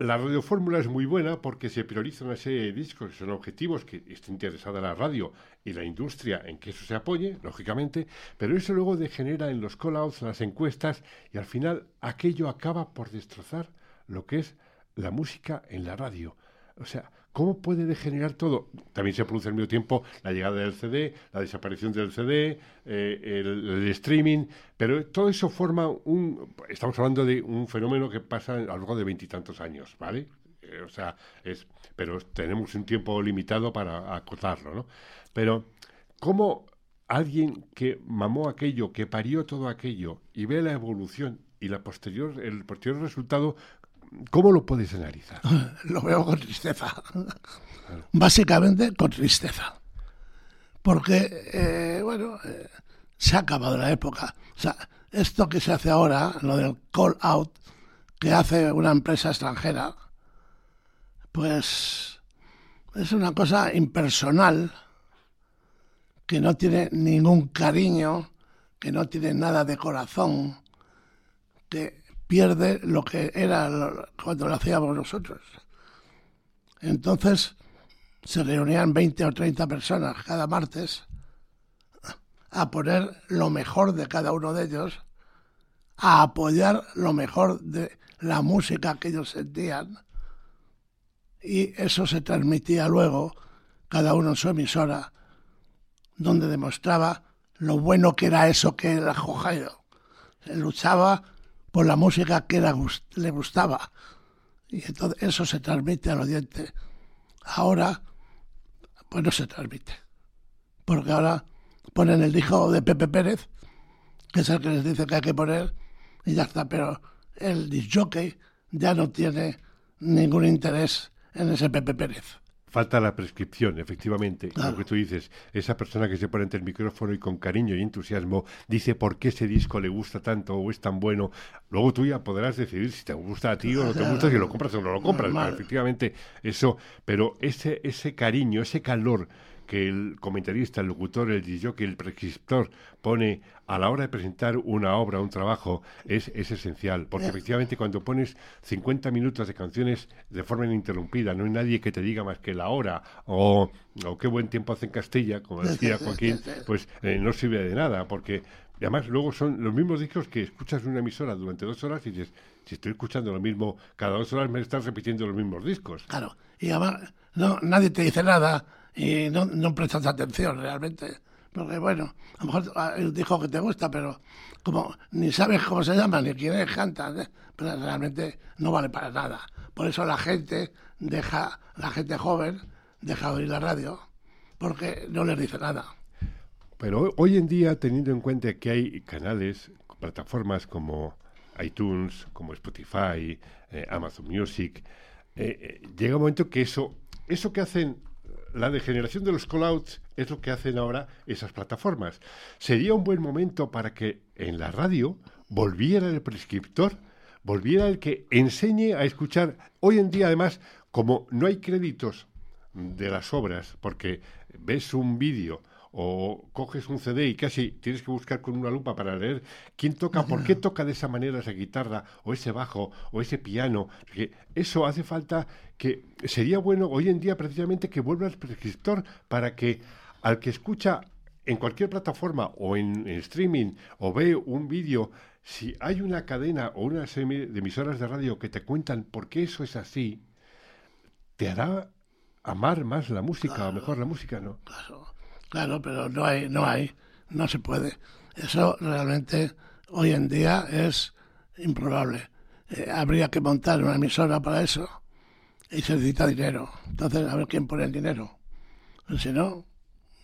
La radiofórmula es muy buena porque se priorizan una serie de discos que son objetivos que está interesada la radio y la industria en que eso se apoye, lógicamente, pero eso luego degenera en los call-outs, las encuestas y al final aquello acaba por destrozar lo que es la música en la radio. O sea, ¿Cómo puede degenerar todo? También se produce al mismo tiempo la llegada del CD, la desaparición del CD, eh, el, streaming, pero todo eso forma un... Estamos hablando de un fenómeno que pasa a lo largo de veintitantos años, ¿vale? Eh, o sea, es... Pero tenemos un tiempo limitado para acotarlo, ¿no? Pero, ¿cómo alguien que mamó aquello, que parió todo aquello y ve la evolución y la posterior, el posterior resultado ¿Cómo lo puedes analizar? [LAUGHS] Lo veo con tristeza. Básicamente con tristeza. Porque, eh, bueno, eh, se ha acabado la época. O sea, esto que se hace ahora, lo del call out, que hace una empresa extranjera, pues es una cosa impersonal, que no tiene ningún cariño, que no tiene nada de corazón, que pierde lo que era cuando lo hacíamos nosotros. Entonces se reunían 20 o 30 personas cada martes a poner lo mejor de cada uno de ellos, a apoyar lo mejor de la música que ellos sentían y eso se transmitía luego, cada uno en su emisora, donde demostraba lo bueno que era eso que era Jojairo. Se luchaba por la música que le gustaba. Y entonces eso se transmite al oyente. Ahora, pues no se transmite. Porque ahora ponen el disco de Pepe Pérez, que es el que les dice que hay que poner, y ya está. Pero el disjockey ya no tiene ningún interés en ese Pepe Pérez. Falta la prescripción, efectivamente. Lo que tú dices, esa persona que se pone ante el micrófono y con cariño y entusiasmo dice por qué ese disco le gusta tanto o es tan bueno. Luego tú ya podrás decidir si te gusta a ti o no te gusta, si lo compras o no lo compras. efectivamente, eso. Pero ese, ese cariño, ese calor que el comentarista, el locutor, el que el prescriptor pone a la hora de presentar una obra, un trabajo, es, es esencial. Porque efectivamente cuando pones 50 minutos de canciones de forma ininterrumpida, no hay nadie que te diga más que la hora o, o qué buen tiempo hace en Castilla, como decía [LAUGHS] Joaquín, pues eh, no sirve de nada. Porque además luego son los mismos discos que escuchas en una emisora durante dos horas y dices, si estoy escuchando lo mismo, cada dos horas me estás repitiendo los mismos discos. Claro, y además no, nadie te dice nada y no, no prestas atención realmente. Porque bueno, a lo mejor ah, dijo que te gusta, pero como ni sabes cómo se llama, ni quién es, canta, ¿eh? pero realmente no vale para nada. Por eso la gente deja, la gente joven deja de oír la radio, porque no les dice nada. Pero hoy en día, teniendo en cuenta que hay canales, plataformas como iTunes, como Spotify, eh, Amazon Music, eh, llega un momento que eso, eso que hacen la degeneración de los callouts es lo que hacen ahora esas plataformas. Sería un buen momento para que en la radio volviera el prescriptor, volviera el que enseñe a escuchar. Hoy en día, además, como no hay créditos de las obras, porque ves un vídeo o coges un CD y casi tienes que buscar con una lupa para leer quién toca, por qué toca de esa manera esa guitarra o ese bajo o ese piano. Que eso hace falta que sería bueno hoy en día precisamente que vuelva el prescriptor para que al que escucha en cualquier plataforma o en, streaming o ve un vídeo, si hay una cadena o una serie de emisoras de radio que te cuentan por qué eso es así, te hará amar más la música, o mejor la música, ¿no? Claro. Claro, pero no hay, no hay, no se puede. Eso realmente hoy en día es improbable. Eh, habría que montar una emisora para eso y se necesita dinero. Entonces, a ver quién pone el dinero. Si no,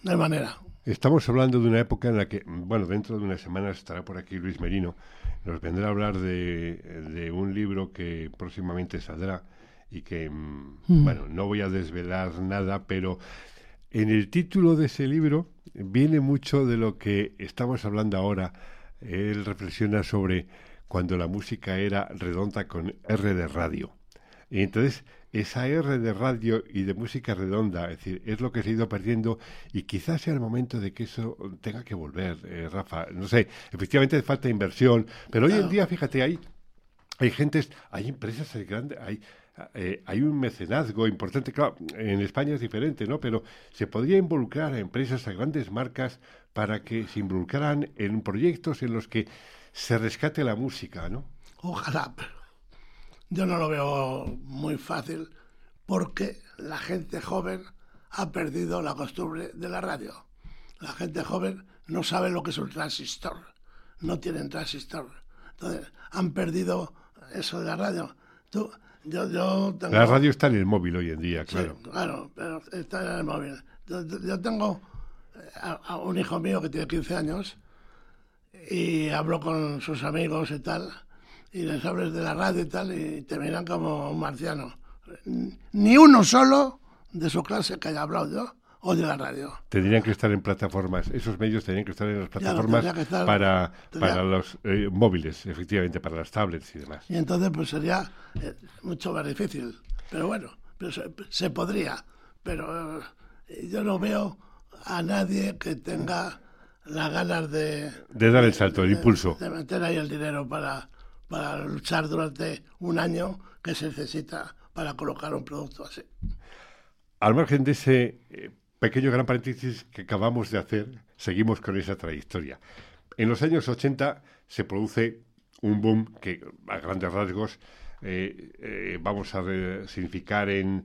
no hay manera. Estamos hablando de una época en la que, bueno, dentro de unas semanas estará por aquí Luis Merino. Nos vendrá a hablar de, de un libro que próximamente saldrá y que, mm, mm. bueno, no voy a desvelar nada, pero en el título de ese libro viene mucho de lo que estamos hablando ahora. Él reflexiona sobre cuando la música era redonda con R de radio. Y entonces esa R de radio y de música redonda, es decir, es lo que se ha ido perdiendo y quizás sea el momento de que eso tenga que volver, eh, Rafa. No sé, efectivamente falta inversión, pero hoy en día, fíjate, hay, hay gentes, hay empresas grandes, hay eh, hay un mecenazgo importante, claro, en España es diferente, ¿no? Pero se podría involucrar a empresas, a grandes marcas, para que se involucraran en proyectos en los que se rescate la música, ¿no? Ojalá, yo no lo veo muy fácil porque la gente joven ha perdido la costumbre de la radio. La gente joven no sabe lo que es un transistor, no tienen transistor. Entonces, han perdido eso de la radio. Tú, la radio está en el móvil hoy en día, claro. claro, pero está en el móvil. Yo, tengo eh, a, un hijo mío que tiene 15 años y hablo con sus amigos y tal, y les hables de la radio y tal, y te miran como un marciano. Ni uno solo de su clase que haya hablado yo o de la radio. Tendrían que estar en plataformas, esos medios tendrían que estar en las plataformas para, para los eh, móviles, efectivamente, para las tablets y demás. Y entonces pues sería eh, mucho más difícil. Pero bueno, pero se, podría. Pero eh, yo no veo a nadie que tenga las ganas de... De dar el salto, el impulso. De meter ahí el dinero para, para luchar durante un año que se necesita para colocar un producto así. Al margen de ese pequeño gran paréntesis que acabamos de hacer, seguimos con esa trayectoria. En los años 80 se produce un boom que a grandes rasgos eh, eh, vamos a significar en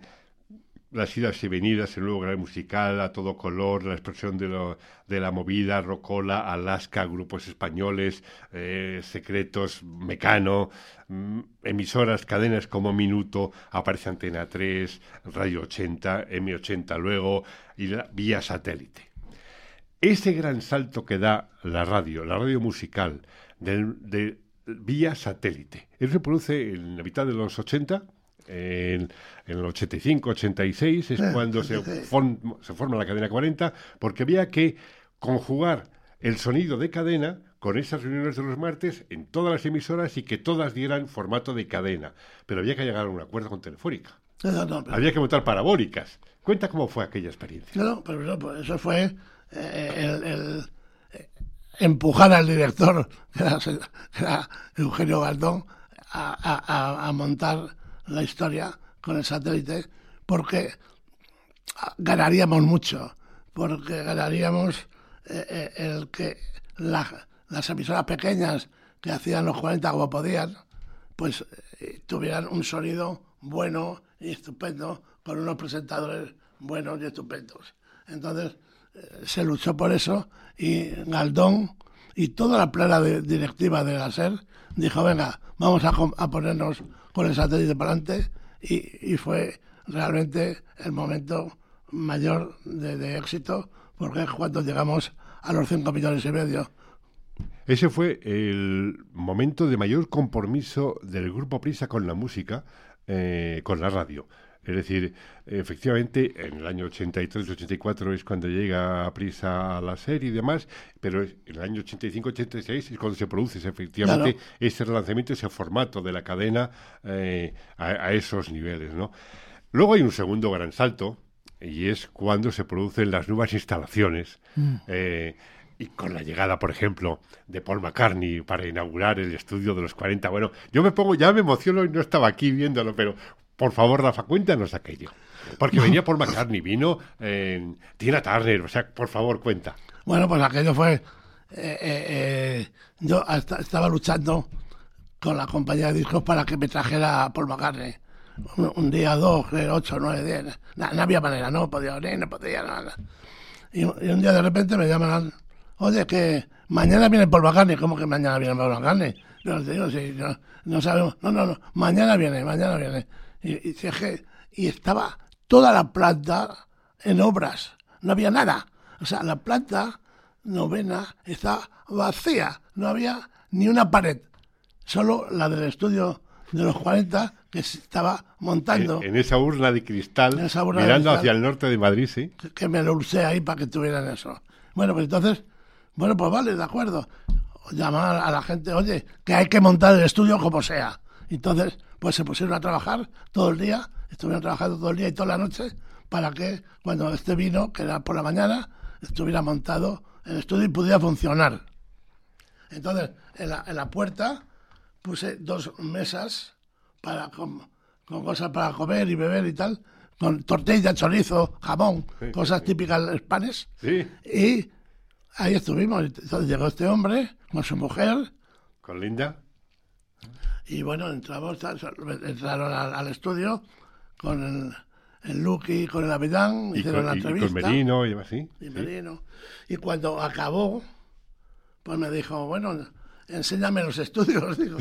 las idas y venidas, el nuevo gran musical a todo color, la expresión de, la movida, Rocola, Alaska, grupos españoles, eh, secretos, Mecano, mm, emisoras, cadenas como Minuto, aparece Antena 3, Radio 80, M80 luego, y vía satélite. Ese gran salto que da la radio, la radio musical, de vía satélite, eso se produce en la mitad de los 80, en, el 85, 86 es eh, cuando se, se forma la cadena 40, porque había que conjugar el sonido de cadena con esas reuniones de los martes en todas las emisoras y que todas dieran formato de cadena. Pero había que llegar a un acuerdo con Telefónica. Había que montar parabólicas. Cuenta cómo fue aquella experiencia. No, pero pues eso fue eh, el, eh, empujar al director, que era, Eugenio Galdón, a montar la historia con el satélite porque ganaríamos mucho, porque ganaríamos eh, eh, el que las emisoras pequeñas que hacían los 40 como podían, pues eh, tuvieran un sonido bueno y estupendo, con unos presentadores buenos y estupendos. Entonces se luchó por eso y Galdón y toda la plana directiva de la SER dijo, venga, vamos a ponernos con el satélite para adelante y, fue realmente el momento mayor de, éxito porque es cuando llegamos a los 5 millones y medio. Ese fue el momento de mayor compromiso del grupo Prisa con la música, eh, con la radio. Es decir, efectivamente, en el año 83-84 es cuando llega a prisa la serie y demás, pero en el año 85-86 es cuando se produce efectivamente ese relanzamiento, ese formato de la cadena eh, a, esos niveles, ¿no? Luego hay un segundo gran salto, y es cuando se producen las nuevas instalaciones. Mm. Eh, y con la llegada, por ejemplo, de Paul McCartney para inaugurar el estudio de los 40. Bueno, yo me pongo, ya me emociono y no estaba aquí viéndolo, pero por favor, Rafa, cuéntanos aquello. Porque venía Paul McCartney, vino eh, Tina Turner, o sea, por favor, cuenta. Bueno, pues aquello fue. Eh, eh, yo estaba luchando con la compañía de discos para que me trajera Paul McCartney. Un, día, dos, ocho, nueve, diez. No, había manera, no podía venir, no podía nada. Y, un día de repente me llaman oye, que mañana viene Paul McCartney, ¿cómo que mañana viene Paul McCartney? No, digo, sí, no, sabemos, no, no, no, mañana viene, mañana viene. Y, estaba toda la planta en obras, no había nada. O sea, la planta novena está vacía, no había ni una pared, solo la del estudio de los 40 que se estaba montando. En, esa urna de cristal, mirando hacia el norte de Madrid, sí. Que, me lo usé ahí para que tuvieran eso. Bueno, pues entonces bueno, pues vale, de acuerdo. Llamar a la gente, oye, que hay que montar el estudio como sea. Entonces, pues se pusieron a trabajar todo el día, estuvieron trabajando todo el día y toda la noche para que cuando este vino, que era por la mañana, estuviera montado el estudio y pudiera funcionar. Entonces, en la, en la puerta puse dos mesas para con, cosas para comer y beber y tal, con tortilla, chorizo, jamón, cosas típicas hispanes. Sí. Y Ahí estuvimos. Entonces llegó este hombre con su mujer. ¿Con Linda? Y bueno, entramos, entraron al, estudio con el, el Lucky, con el Abidán, hicieron la entrevista. Y con Merino y así. Y Merino. Y cuando acabó, pues me dijo, bueno, enséñame los estudios. [LAUGHS] Digo,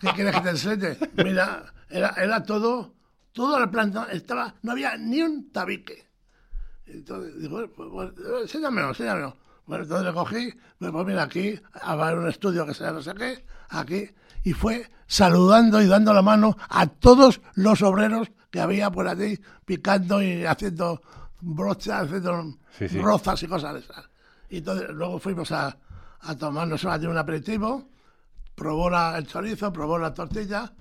¿qué quieres que te enseñe? Mira, era, era todo, toda la planta estaba, no había ni un tabique. Entonces, digo, pues, pues, enséñamelo, enséñamelo. Bueno, entonces le cogí, me mira aquí, a ver un estudio que sea no sé qué, aquí, y fue saludando y dando la mano a todos los obreros que había por allí, picando y haciendo brochas, haciendo rozas y cosas de esas. Y entonces luego fuimos a, a tomarnos un aperitivo, probó la, el chorizo, probó la tortilla,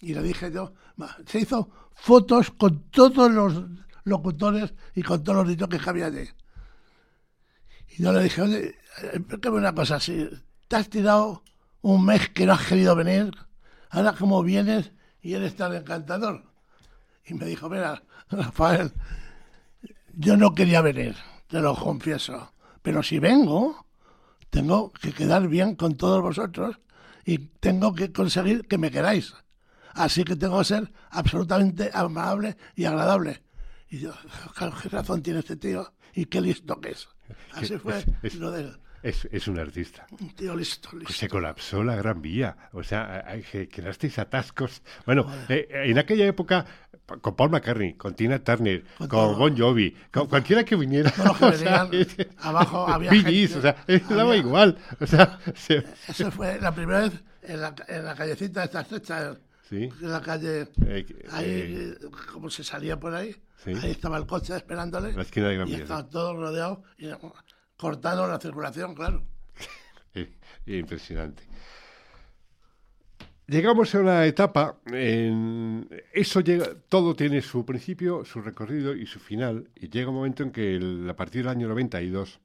y le dije yo, se hizo fotos con todos los locutores y con todos los dichos que había allí. Y yo le dije, oye, explícame una cosa, si te has tirado un mes que no has querido venir, ahora como vienes y eres tan encantador. Y me dijo, mira, Rafael, yo no quería venir, te lo confieso, pero si vengo, tengo que quedar bien con todos vosotros y tengo que conseguir que me queráis. Así que tengo que ser absolutamente amable y agradable. Y yo, qué razón tiene este tío y qué listo que es. Así fue es, lo de Es, es, un artista. Un tío listo, listo. Se colapsó la Gran Vía. O sea, creasteis atascos. Bueno, eh, en aquella época, con Paul McCartney, con Tina Turner, con, Bon Jovi, con, cualquiera que viniera. [LAUGHS] o sea, abajo había gente, o sea, daba igual. O sea, [LAUGHS] Eso fue la primera vez en la, en la callecita de estas fechas. Sí. En la calle, eh, ahí, eh, como se salía por ahí. Ahí estaba el coche esperándole. La esquina de Gran Y estaba todo rodeado y cortado la circulación, claro. [LAUGHS] Impresionante. Llegamos a una etapa, en, eso llega, todo tiene su principio, su recorrido y su final, y llega un momento en que a partir del año 92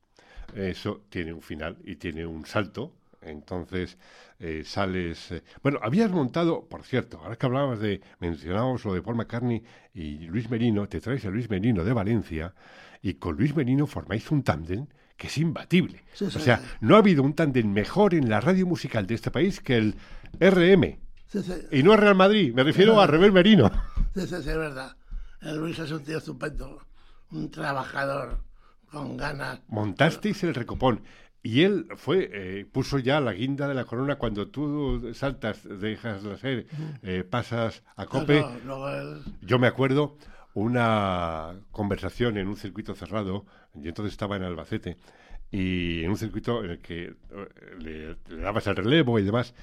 eso tiene un final y tiene un salto, entonces eh, sales... Eh, bueno, habías montado, por cierto, ahora que hablabas de, mencionábamos lo de Paul McCartney y Luis Merino, te traes a Luis Merino de Valencia y con Luis Merino formáis un tándem que es imbatible. o sea, no ha habido un tándem mejor en la radio musical de este país que el RM. Y no es Real Madrid, me refiero a Rebel Merino. [LAUGHS] Sí, sí, es verdad. El Luis es un tío estupendo, un trabajador con ganas. Montasteis el recopón. Y él fue, eh, puso ya la guinda de la corona cuando tú saltas, dejas la serie, eh, pasas a Cope. Yo me acuerdo una conversación en un circuito cerrado, y entonces estaba en Albacete, y en un circuito en el que eh, le, dabas el relevo y demás,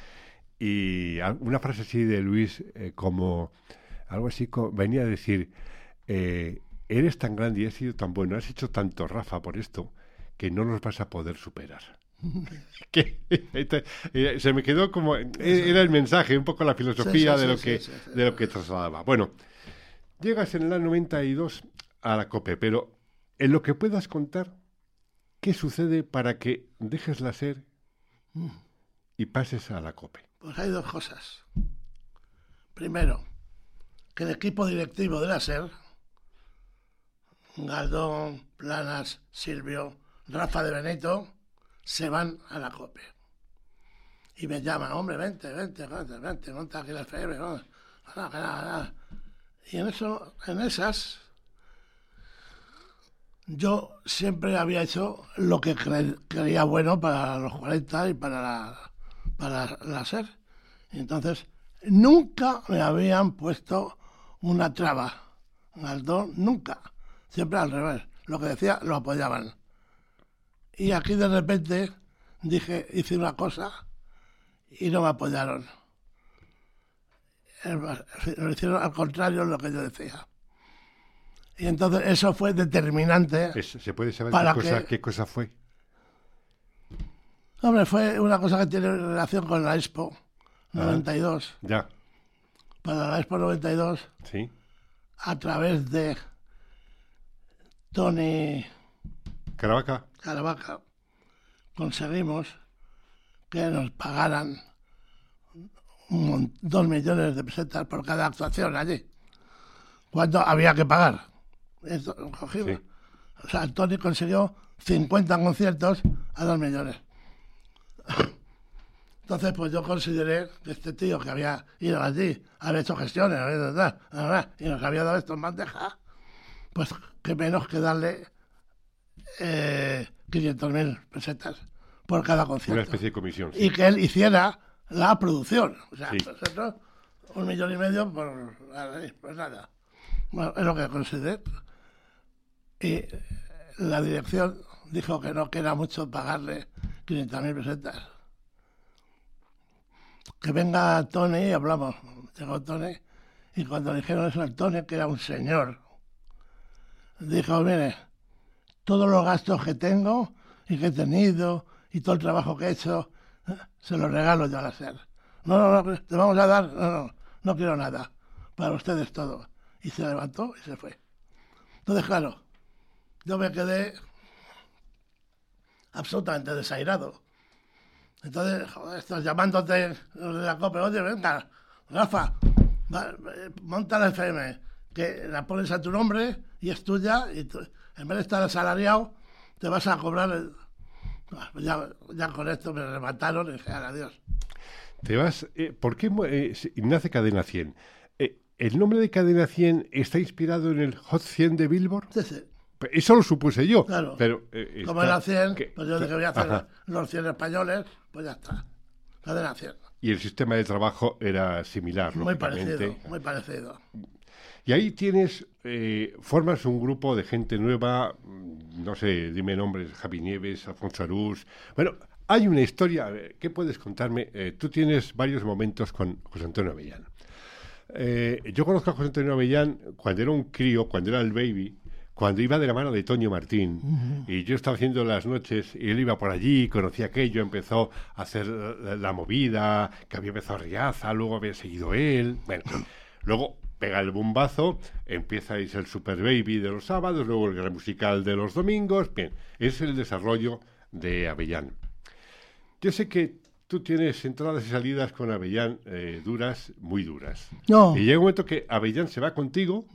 y una frase así de Luis, eh, como algo así, venía a decir, eh, eres tan grande y has sido tan bueno, has hecho tanto, Rafa, por esto, que no nos vas a poder superar. [LAUGHS] que, eh, se me quedó como era el mensaje un poco la filosofía de lo que de lo que trasladaba. Bueno llegas en año 92 a la COPE pero en lo que puedas contar qué sucede para que dejes la SER y pases a la COPE pues hay dos cosas. Primero que el equipo directivo de la SER Galdón Planas Silvio Rafa de Benito se van a la COPE. Y me llaman, hombre, vente, vente, vente, vente, monta aquí la FM, no, Y en, eso, en esas, yo siempre había hecho lo que creía bueno para los 40 y para la, para la SER. Y entonces, nunca me habían puesto una traba. Galdón, nunca. Siempre al revés. Lo que decía, lo apoyaban. Y aquí de repente dije, hice una cosa y no me apoyaron. Lo hicieron al contrario de lo que yo decía. Y entonces eso fue determinante. ¿Se puede saber qué, cosa, qué cosa fue? Hombre, fue una cosa que tiene relación con la Expo 92. Ah, ya. Para la Expo 92. Sí. A través de Tony. Caravaca. Caravaca, conseguimos que nos pagaran dos millones de pesetas por cada actuación allí. Cuando había que pagar. O sea, Tony consiguió 50 conciertos a dos millones. [LAUGHS] Entonces, pues yo consideré que este tío que había ido allí, había hecho gestiones, y nos había dado esto en bandeja, pues que menos que darle eh, 500.000 pesetas por cada concierto. Una especie de comisión. Y que él hiciera la producción. O sea, un millón y medio por, pues nada. Bueno, es lo que consideré. Y la dirección dijo que no, que era mucho pagarle 500.000 pesetas. Que venga Tony y hablamos. Llegó Tony y cuando dijeron eso al Tony, que era un señor, dijo, mire, todos los gastos que tengo y que he tenido y todo el trabajo que he hecho, eh, se los regalo yo a la SER. No, no, no, te vamos a dar, no, no, no quiero nada, para ustedes todo. Y se levantó y se fue. Entonces, claro, yo me quedé absolutamente desairado. Entonces, estás llamándote de la COPE, oye, venga, Rafa, monta la FM, que la pones a tu nombre y es tuya, y en vez de estar asalariado, te vas a cobrar. Pues ya, con esto me remataron y dije, adiós. Te vas. Eh, ¿Por qué eh, nace Cadena 100? Eh, ¿El nombre de Cadena 100 está inspirado en el Hot 100 de Billboard? Sí, sí. Eso lo supuse yo. Claro. Pero, Como era 100, pues yo dije, voy a hacer los 100 españoles, pues ya está. Cadena 100. Y el sistema de trabajo era similar, Muy parecido, muy parecido. Y ahí tienes, eh, formas un grupo de gente nueva, mm, no sé, dime nombres, Javi Nieves, Alfonso Arús. Bueno, hay una historia, ¿qué puedes contarme? Eh, tú tienes varios momentos con José Antonio Avellán. Eh, yo conozco a José Antonio Avellán cuando era un crío, cuando era el baby, cuando iba de la mano de Toño Martín. Y yo estaba haciendo las noches y él iba por allí, conocía aquello, empezó a hacer la, movida, que había empezado Riaza, luego había seguido él. Bueno, luego pega el bombazo, empieza irse el Super Baby de los sábados, luego el gran musical de los domingos. Bien, es el desarrollo de Avellán. Yo sé que tú tienes entradas y salidas con Avellán eh, duras, muy duras. No. Y llega un momento que Avellán se va contigo,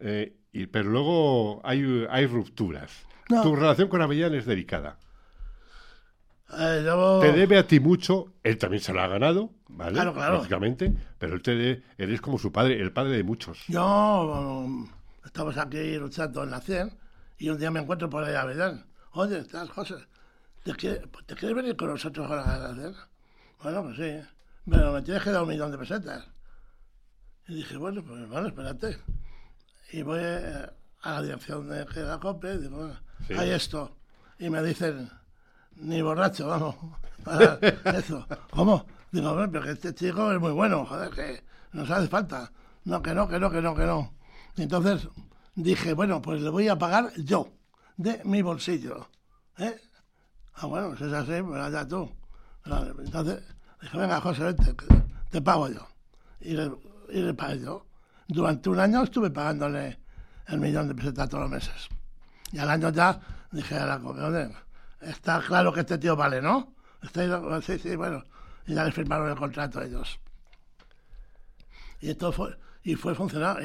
eh, y, pero luego hay, hay rupturas. Tu relación con Avellán es delicada. Eh, te debe a ti mucho, él también se lo ha ganado, ¿vale? Claro, claro. Lógicamente, pero él te debe, eres como su padre, el padre de muchos. Yo, estamos aquí luchando en la 100 y un día me encuentro por ahí a Avellán. Oye, estás, José, ¿te quieres, ¿te quieres venir con nosotros a la 100? Bueno, pues sí, pero me tienes que dar un millón de pesetas. Y dije, bueno, pues vale, espérate. Y voy eh, a la dirección de la COPE y digo, bueno, hay esto. Y me dicen, ni borracho, vamos. [LAUGHS] Eso. ¿Cómo? Digo, "Hombre, pero que este chico es muy bueno, joder, que nos hace falta. No, que no, que no, que no, que no. Entonces dije, bueno, pues le voy a pagar yo, de mi bolsillo. ¿eh? Ah, bueno, si es así, pues allá tú. Vale, Entonces dije, venga, José, vente, te pago yo. Y le, y le pagué yo. Durante un año estuve pagándole el millón de pesetas todos los meses. Y al año ya dije a la comunidad, está claro que este tío vale, ¿no? Sí, sí, bueno. Y ya le firmaron el contrato a ellos. Y esto fue, y fue funcionar,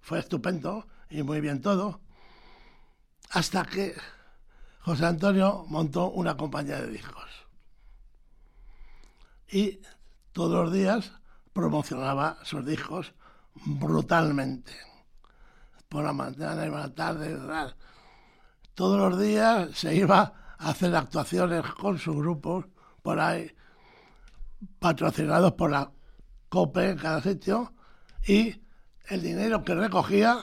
fue estupendo y muy bien todo. Hasta que José Antonio montó una compañía de discos. Y todos los días promocionaba sus discos brutalmente. Por la mañana y por la tarde. Todos los días se iba a hacer actuaciones con sus grupos por ahí, patrocinados por la COPE en cada sitio, y el dinero que recogía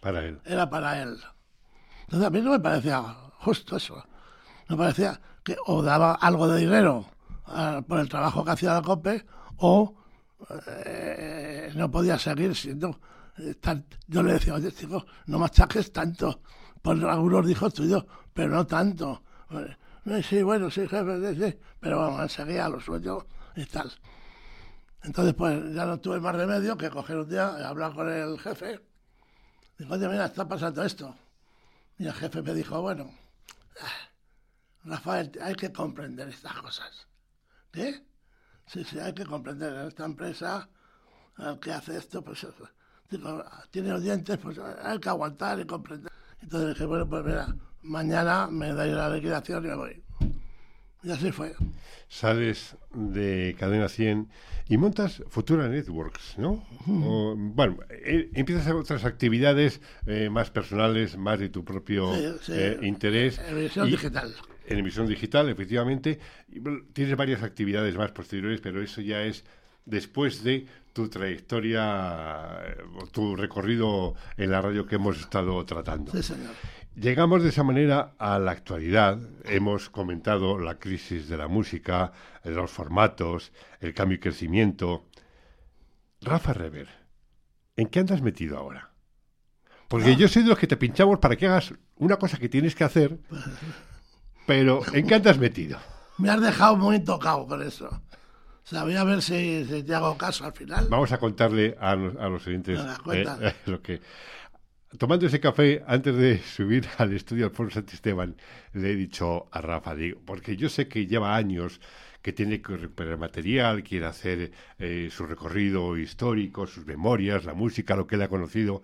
Para él. era para él. Entonces a mí no me parecía justo eso. Me parecía que o daba algo de dinero ah, por el trabajo que hacía la COPE o eh, no podía seguir siendo eh, tan- Yo le decía, oye, chico, no machaques tanto por algunos discos tuyos, pero no tanto. Eh, Sí, bueno, sí, jefe, sí, sí, pero vamos, él seguía lo suyo y tal. Entonces, pues ya no tuve más remedio que coger un día hablar con el jefe. Digo, oye, mira, está pasando esto. Y el jefe me dijo, bueno, ah, Rafael, hay que comprender estas cosas. ¿Qué? Sí, sí, hay que comprender. En esta empresa, que hace esto, pues eh, tiene oyentes, pues hay que aguantar y comprender. Entonces dije, bueno, pues mira, mañana me dais la liquidación y me voy. Y así fue. Sales de Cadena 100 y montas Futura Networks, ¿no? O, bueno, eh, empiezas a otras actividades eh, más personales, más de tu propio Sí, sí. eh, interés. En visión Y- digital. En emisión digital, efectivamente. Y, bueno, tienes varias actividades más posteriores, pero eso ya es después de tu trayectoria, eh, tu recorrido en la radio que hemos estado tratando. Sí, señor. Llegamos de esa manera a la actualidad. Hemos comentado la crisis de la música, los formatos, el cambio y crecimiento. Rafa Rever, ¿en qué andas metido ahora? Porque yo soy de los que te pinchamos para que hagas una cosa que tienes que hacer, pero ¿en qué andas metido? Me has dejado muy tocado con eso. O sea, voy a ver si, si te hago caso al final. Vamos a contarle a, los- a los oyentes cuenta. eh, [LAUGHS] lo que... Tomando ese café, antes de [LAUGHS] subir al estudio Alfonso Santisteban, le he dicho a Rafa, digo, porque yo sé que lleva años que tiene que recuperar material, quiere hacer eh, su recorrido histórico, sus memorias, la música, lo que él ha conocido,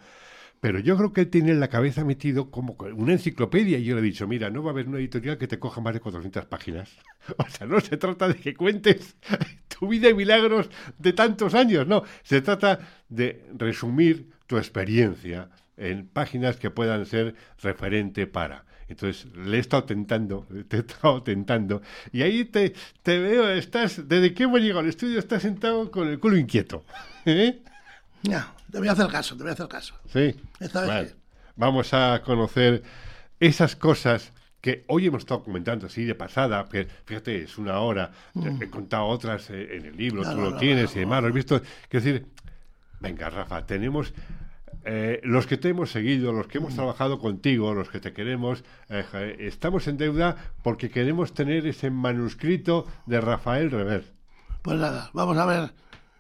pero yo creo que él tiene en la cabeza metido como una enciclopedia. Y yo le he dicho, mira, no va a haber una editorial que te coja más de 400 páginas. [LAUGHS] O sea, no se trata de que cuentes [LAUGHS] tu vida y milagros de tantos años, no, se trata de resumir tu experiencia en páginas que puedan ser referente para. Entonces, le he estado tentando, [LAUGHS] te he estado tentando, y ahí te, te veo, estás, desde que hemos llegado al estudio, estás sentado con el culo inquieto. [LAUGHS] ¿Eh? Ya, te voy a hacer caso, te voy a hacer caso. Sí. Esta vez Vale. sí. Vamos a conocer esas cosas que hoy hemos estado comentando así de pasada, que fíjate, es una hora, he contado otras eh, en el libro, No, tú no, lo no, tienes no, y demás, lo has visto. Quiero decir, venga, Rafa, tenemos eh, los que te hemos seguido, los que hemos trabajado contigo, los que te queremos, eh, ja- estamos en deuda porque queremos tener ese manuscrito de Rafael Rever. Pues nada, vamos a ver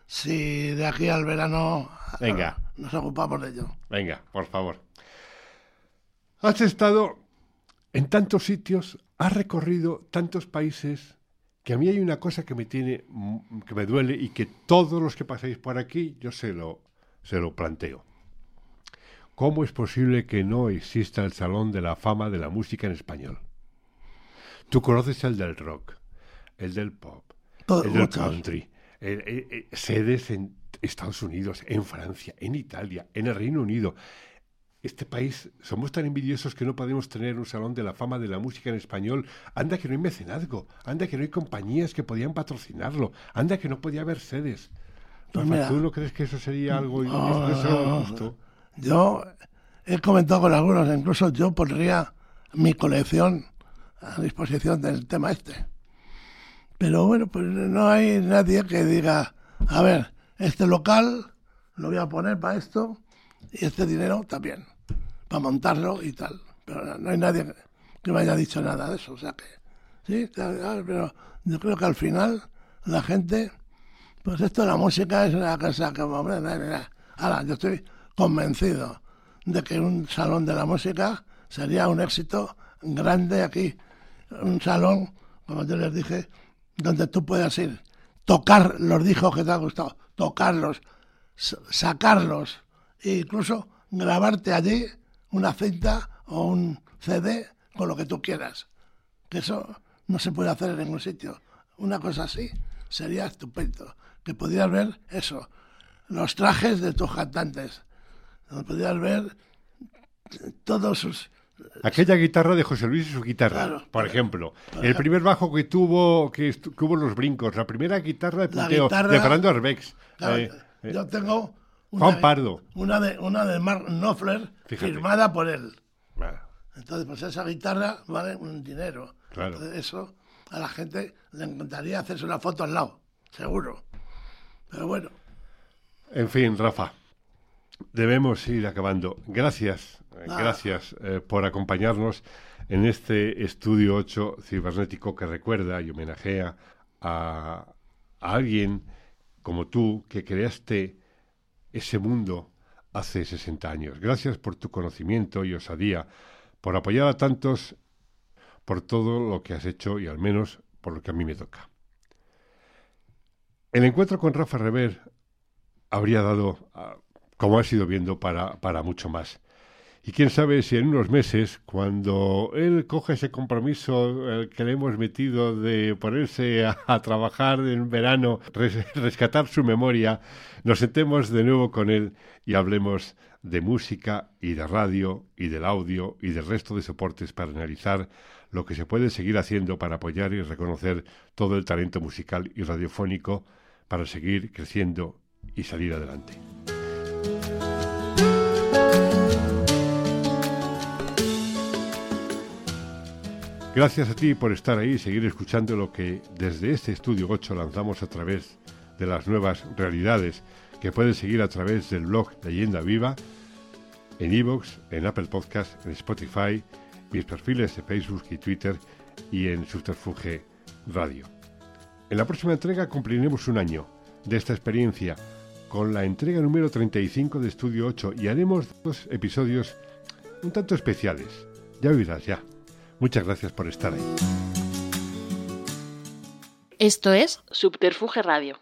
si de aquí al verano Venga. nos ocupamos de ello. Venga, por favor. Has estado en tantos sitios, has recorrido tantos países, que a mí hay una cosa que me tiene, que me duele y que todos los que pasáis por aquí, yo se lo, se lo planteo. ¿Cómo es posible que no exista el Salón de la Fama de la Música en español? Tú conoces el del rock, el del pop, Todo- el del country, el- el- el- sedes en Estados Unidos, en Francia, en Italia, en el Reino Unido. Este país, somos tan envidiosos que no podemos tener un salón de la fama de la música en español. Anda que no hay mecenazgo, anda que no hay compañías que podían patrocinarlo, anda que no podía haber sedes. Pues Rafa. ¿Tú no crees que eso sería algo, eso justo? Yo he comentado con algunos, incluso yo pondría mi colección a disposición del tema este. Pero bueno, pues no hay nadie que diga, a ver, este local lo voy a poner para esto y este dinero también, para montarlo y tal. Pero no hay nadie que me haya dicho nada de eso, o sea que, sí, pero yo creo que al final la gente, pues esto de la música es una cosa como, hombre, ahora yo estoy convencido de que un salón de la música sería un éxito grande aquí, un salón, como yo les dije, donde tú puedas ir, tocar los discos que te han gustado, tocarlos, sacarlos e incluso grabarte allí una cinta o un CD con lo que tú quieras. Que eso no se puede hacer en ningún sitio. Una cosa así sería estupendo. Que pudieras ver eso, los trajes de tus cantantes. Pudieras ver todos sus Aquella guitarra de José Luis y su guitarra, por ejemplo. el primer bajo que tuvo, que, hubo los brincos, la primera guitarra de punteo de Fernando Arbex. Eh, eh, yo tengo una, Juan Pardo. Una de, una de Mark Knopfler firmada por él. Entonces, pues esa guitarra vale un dinero. Claro. eso a la gente le encantaría hacerse una foto al lado, seguro. Pero bueno. En fin, Rafa, debemos ir acabando. Gracias eh, gracias eh, por acompañarnos en este estudio 8 cibernético que recuerda y homenajea a, a alguien como tú que creaste ese mundo hace 60 años. Gracias por tu conocimiento y osadía, por apoyar a tantos, por todo lo que has hecho y al menos por lo que a mí me toca. El encuentro con Rafa Rever habría dado, ah, como has ido viendo, para, para mucho más. Y quién sabe si en unos meses, cuando él coge ese compromiso que le hemos metido de ponerse a, trabajar en verano, rescatar su memoria, nos sentemos de nuevo con él y hablemos de música y de radio y del audio y del resto de soportes para analizar lo que se puede seguir haciendo para apoyar y reconocer todo el talento musical y radiofónico para seguir creciendo y salir adelante. Gracias a ti por estar ahí y seguir escuchando lo que desde este estudio 8 lanzamos a través de las nuevas realidades que puedes seguir a través del blog Leyenda Viva, en Evox, en Apple Podcast, en Spotify, mis perfiles de Facebook y Twitter y en Subterfuge Radio. En la próxima entrega cumpliremos un año de esta experiencia con la entrega número 35 de Estudio 8 y haremos dos episodios un tanto especiales. Ya oirás ya. Muchas gracias por estar ahí. Esto es Subterfuge Radio.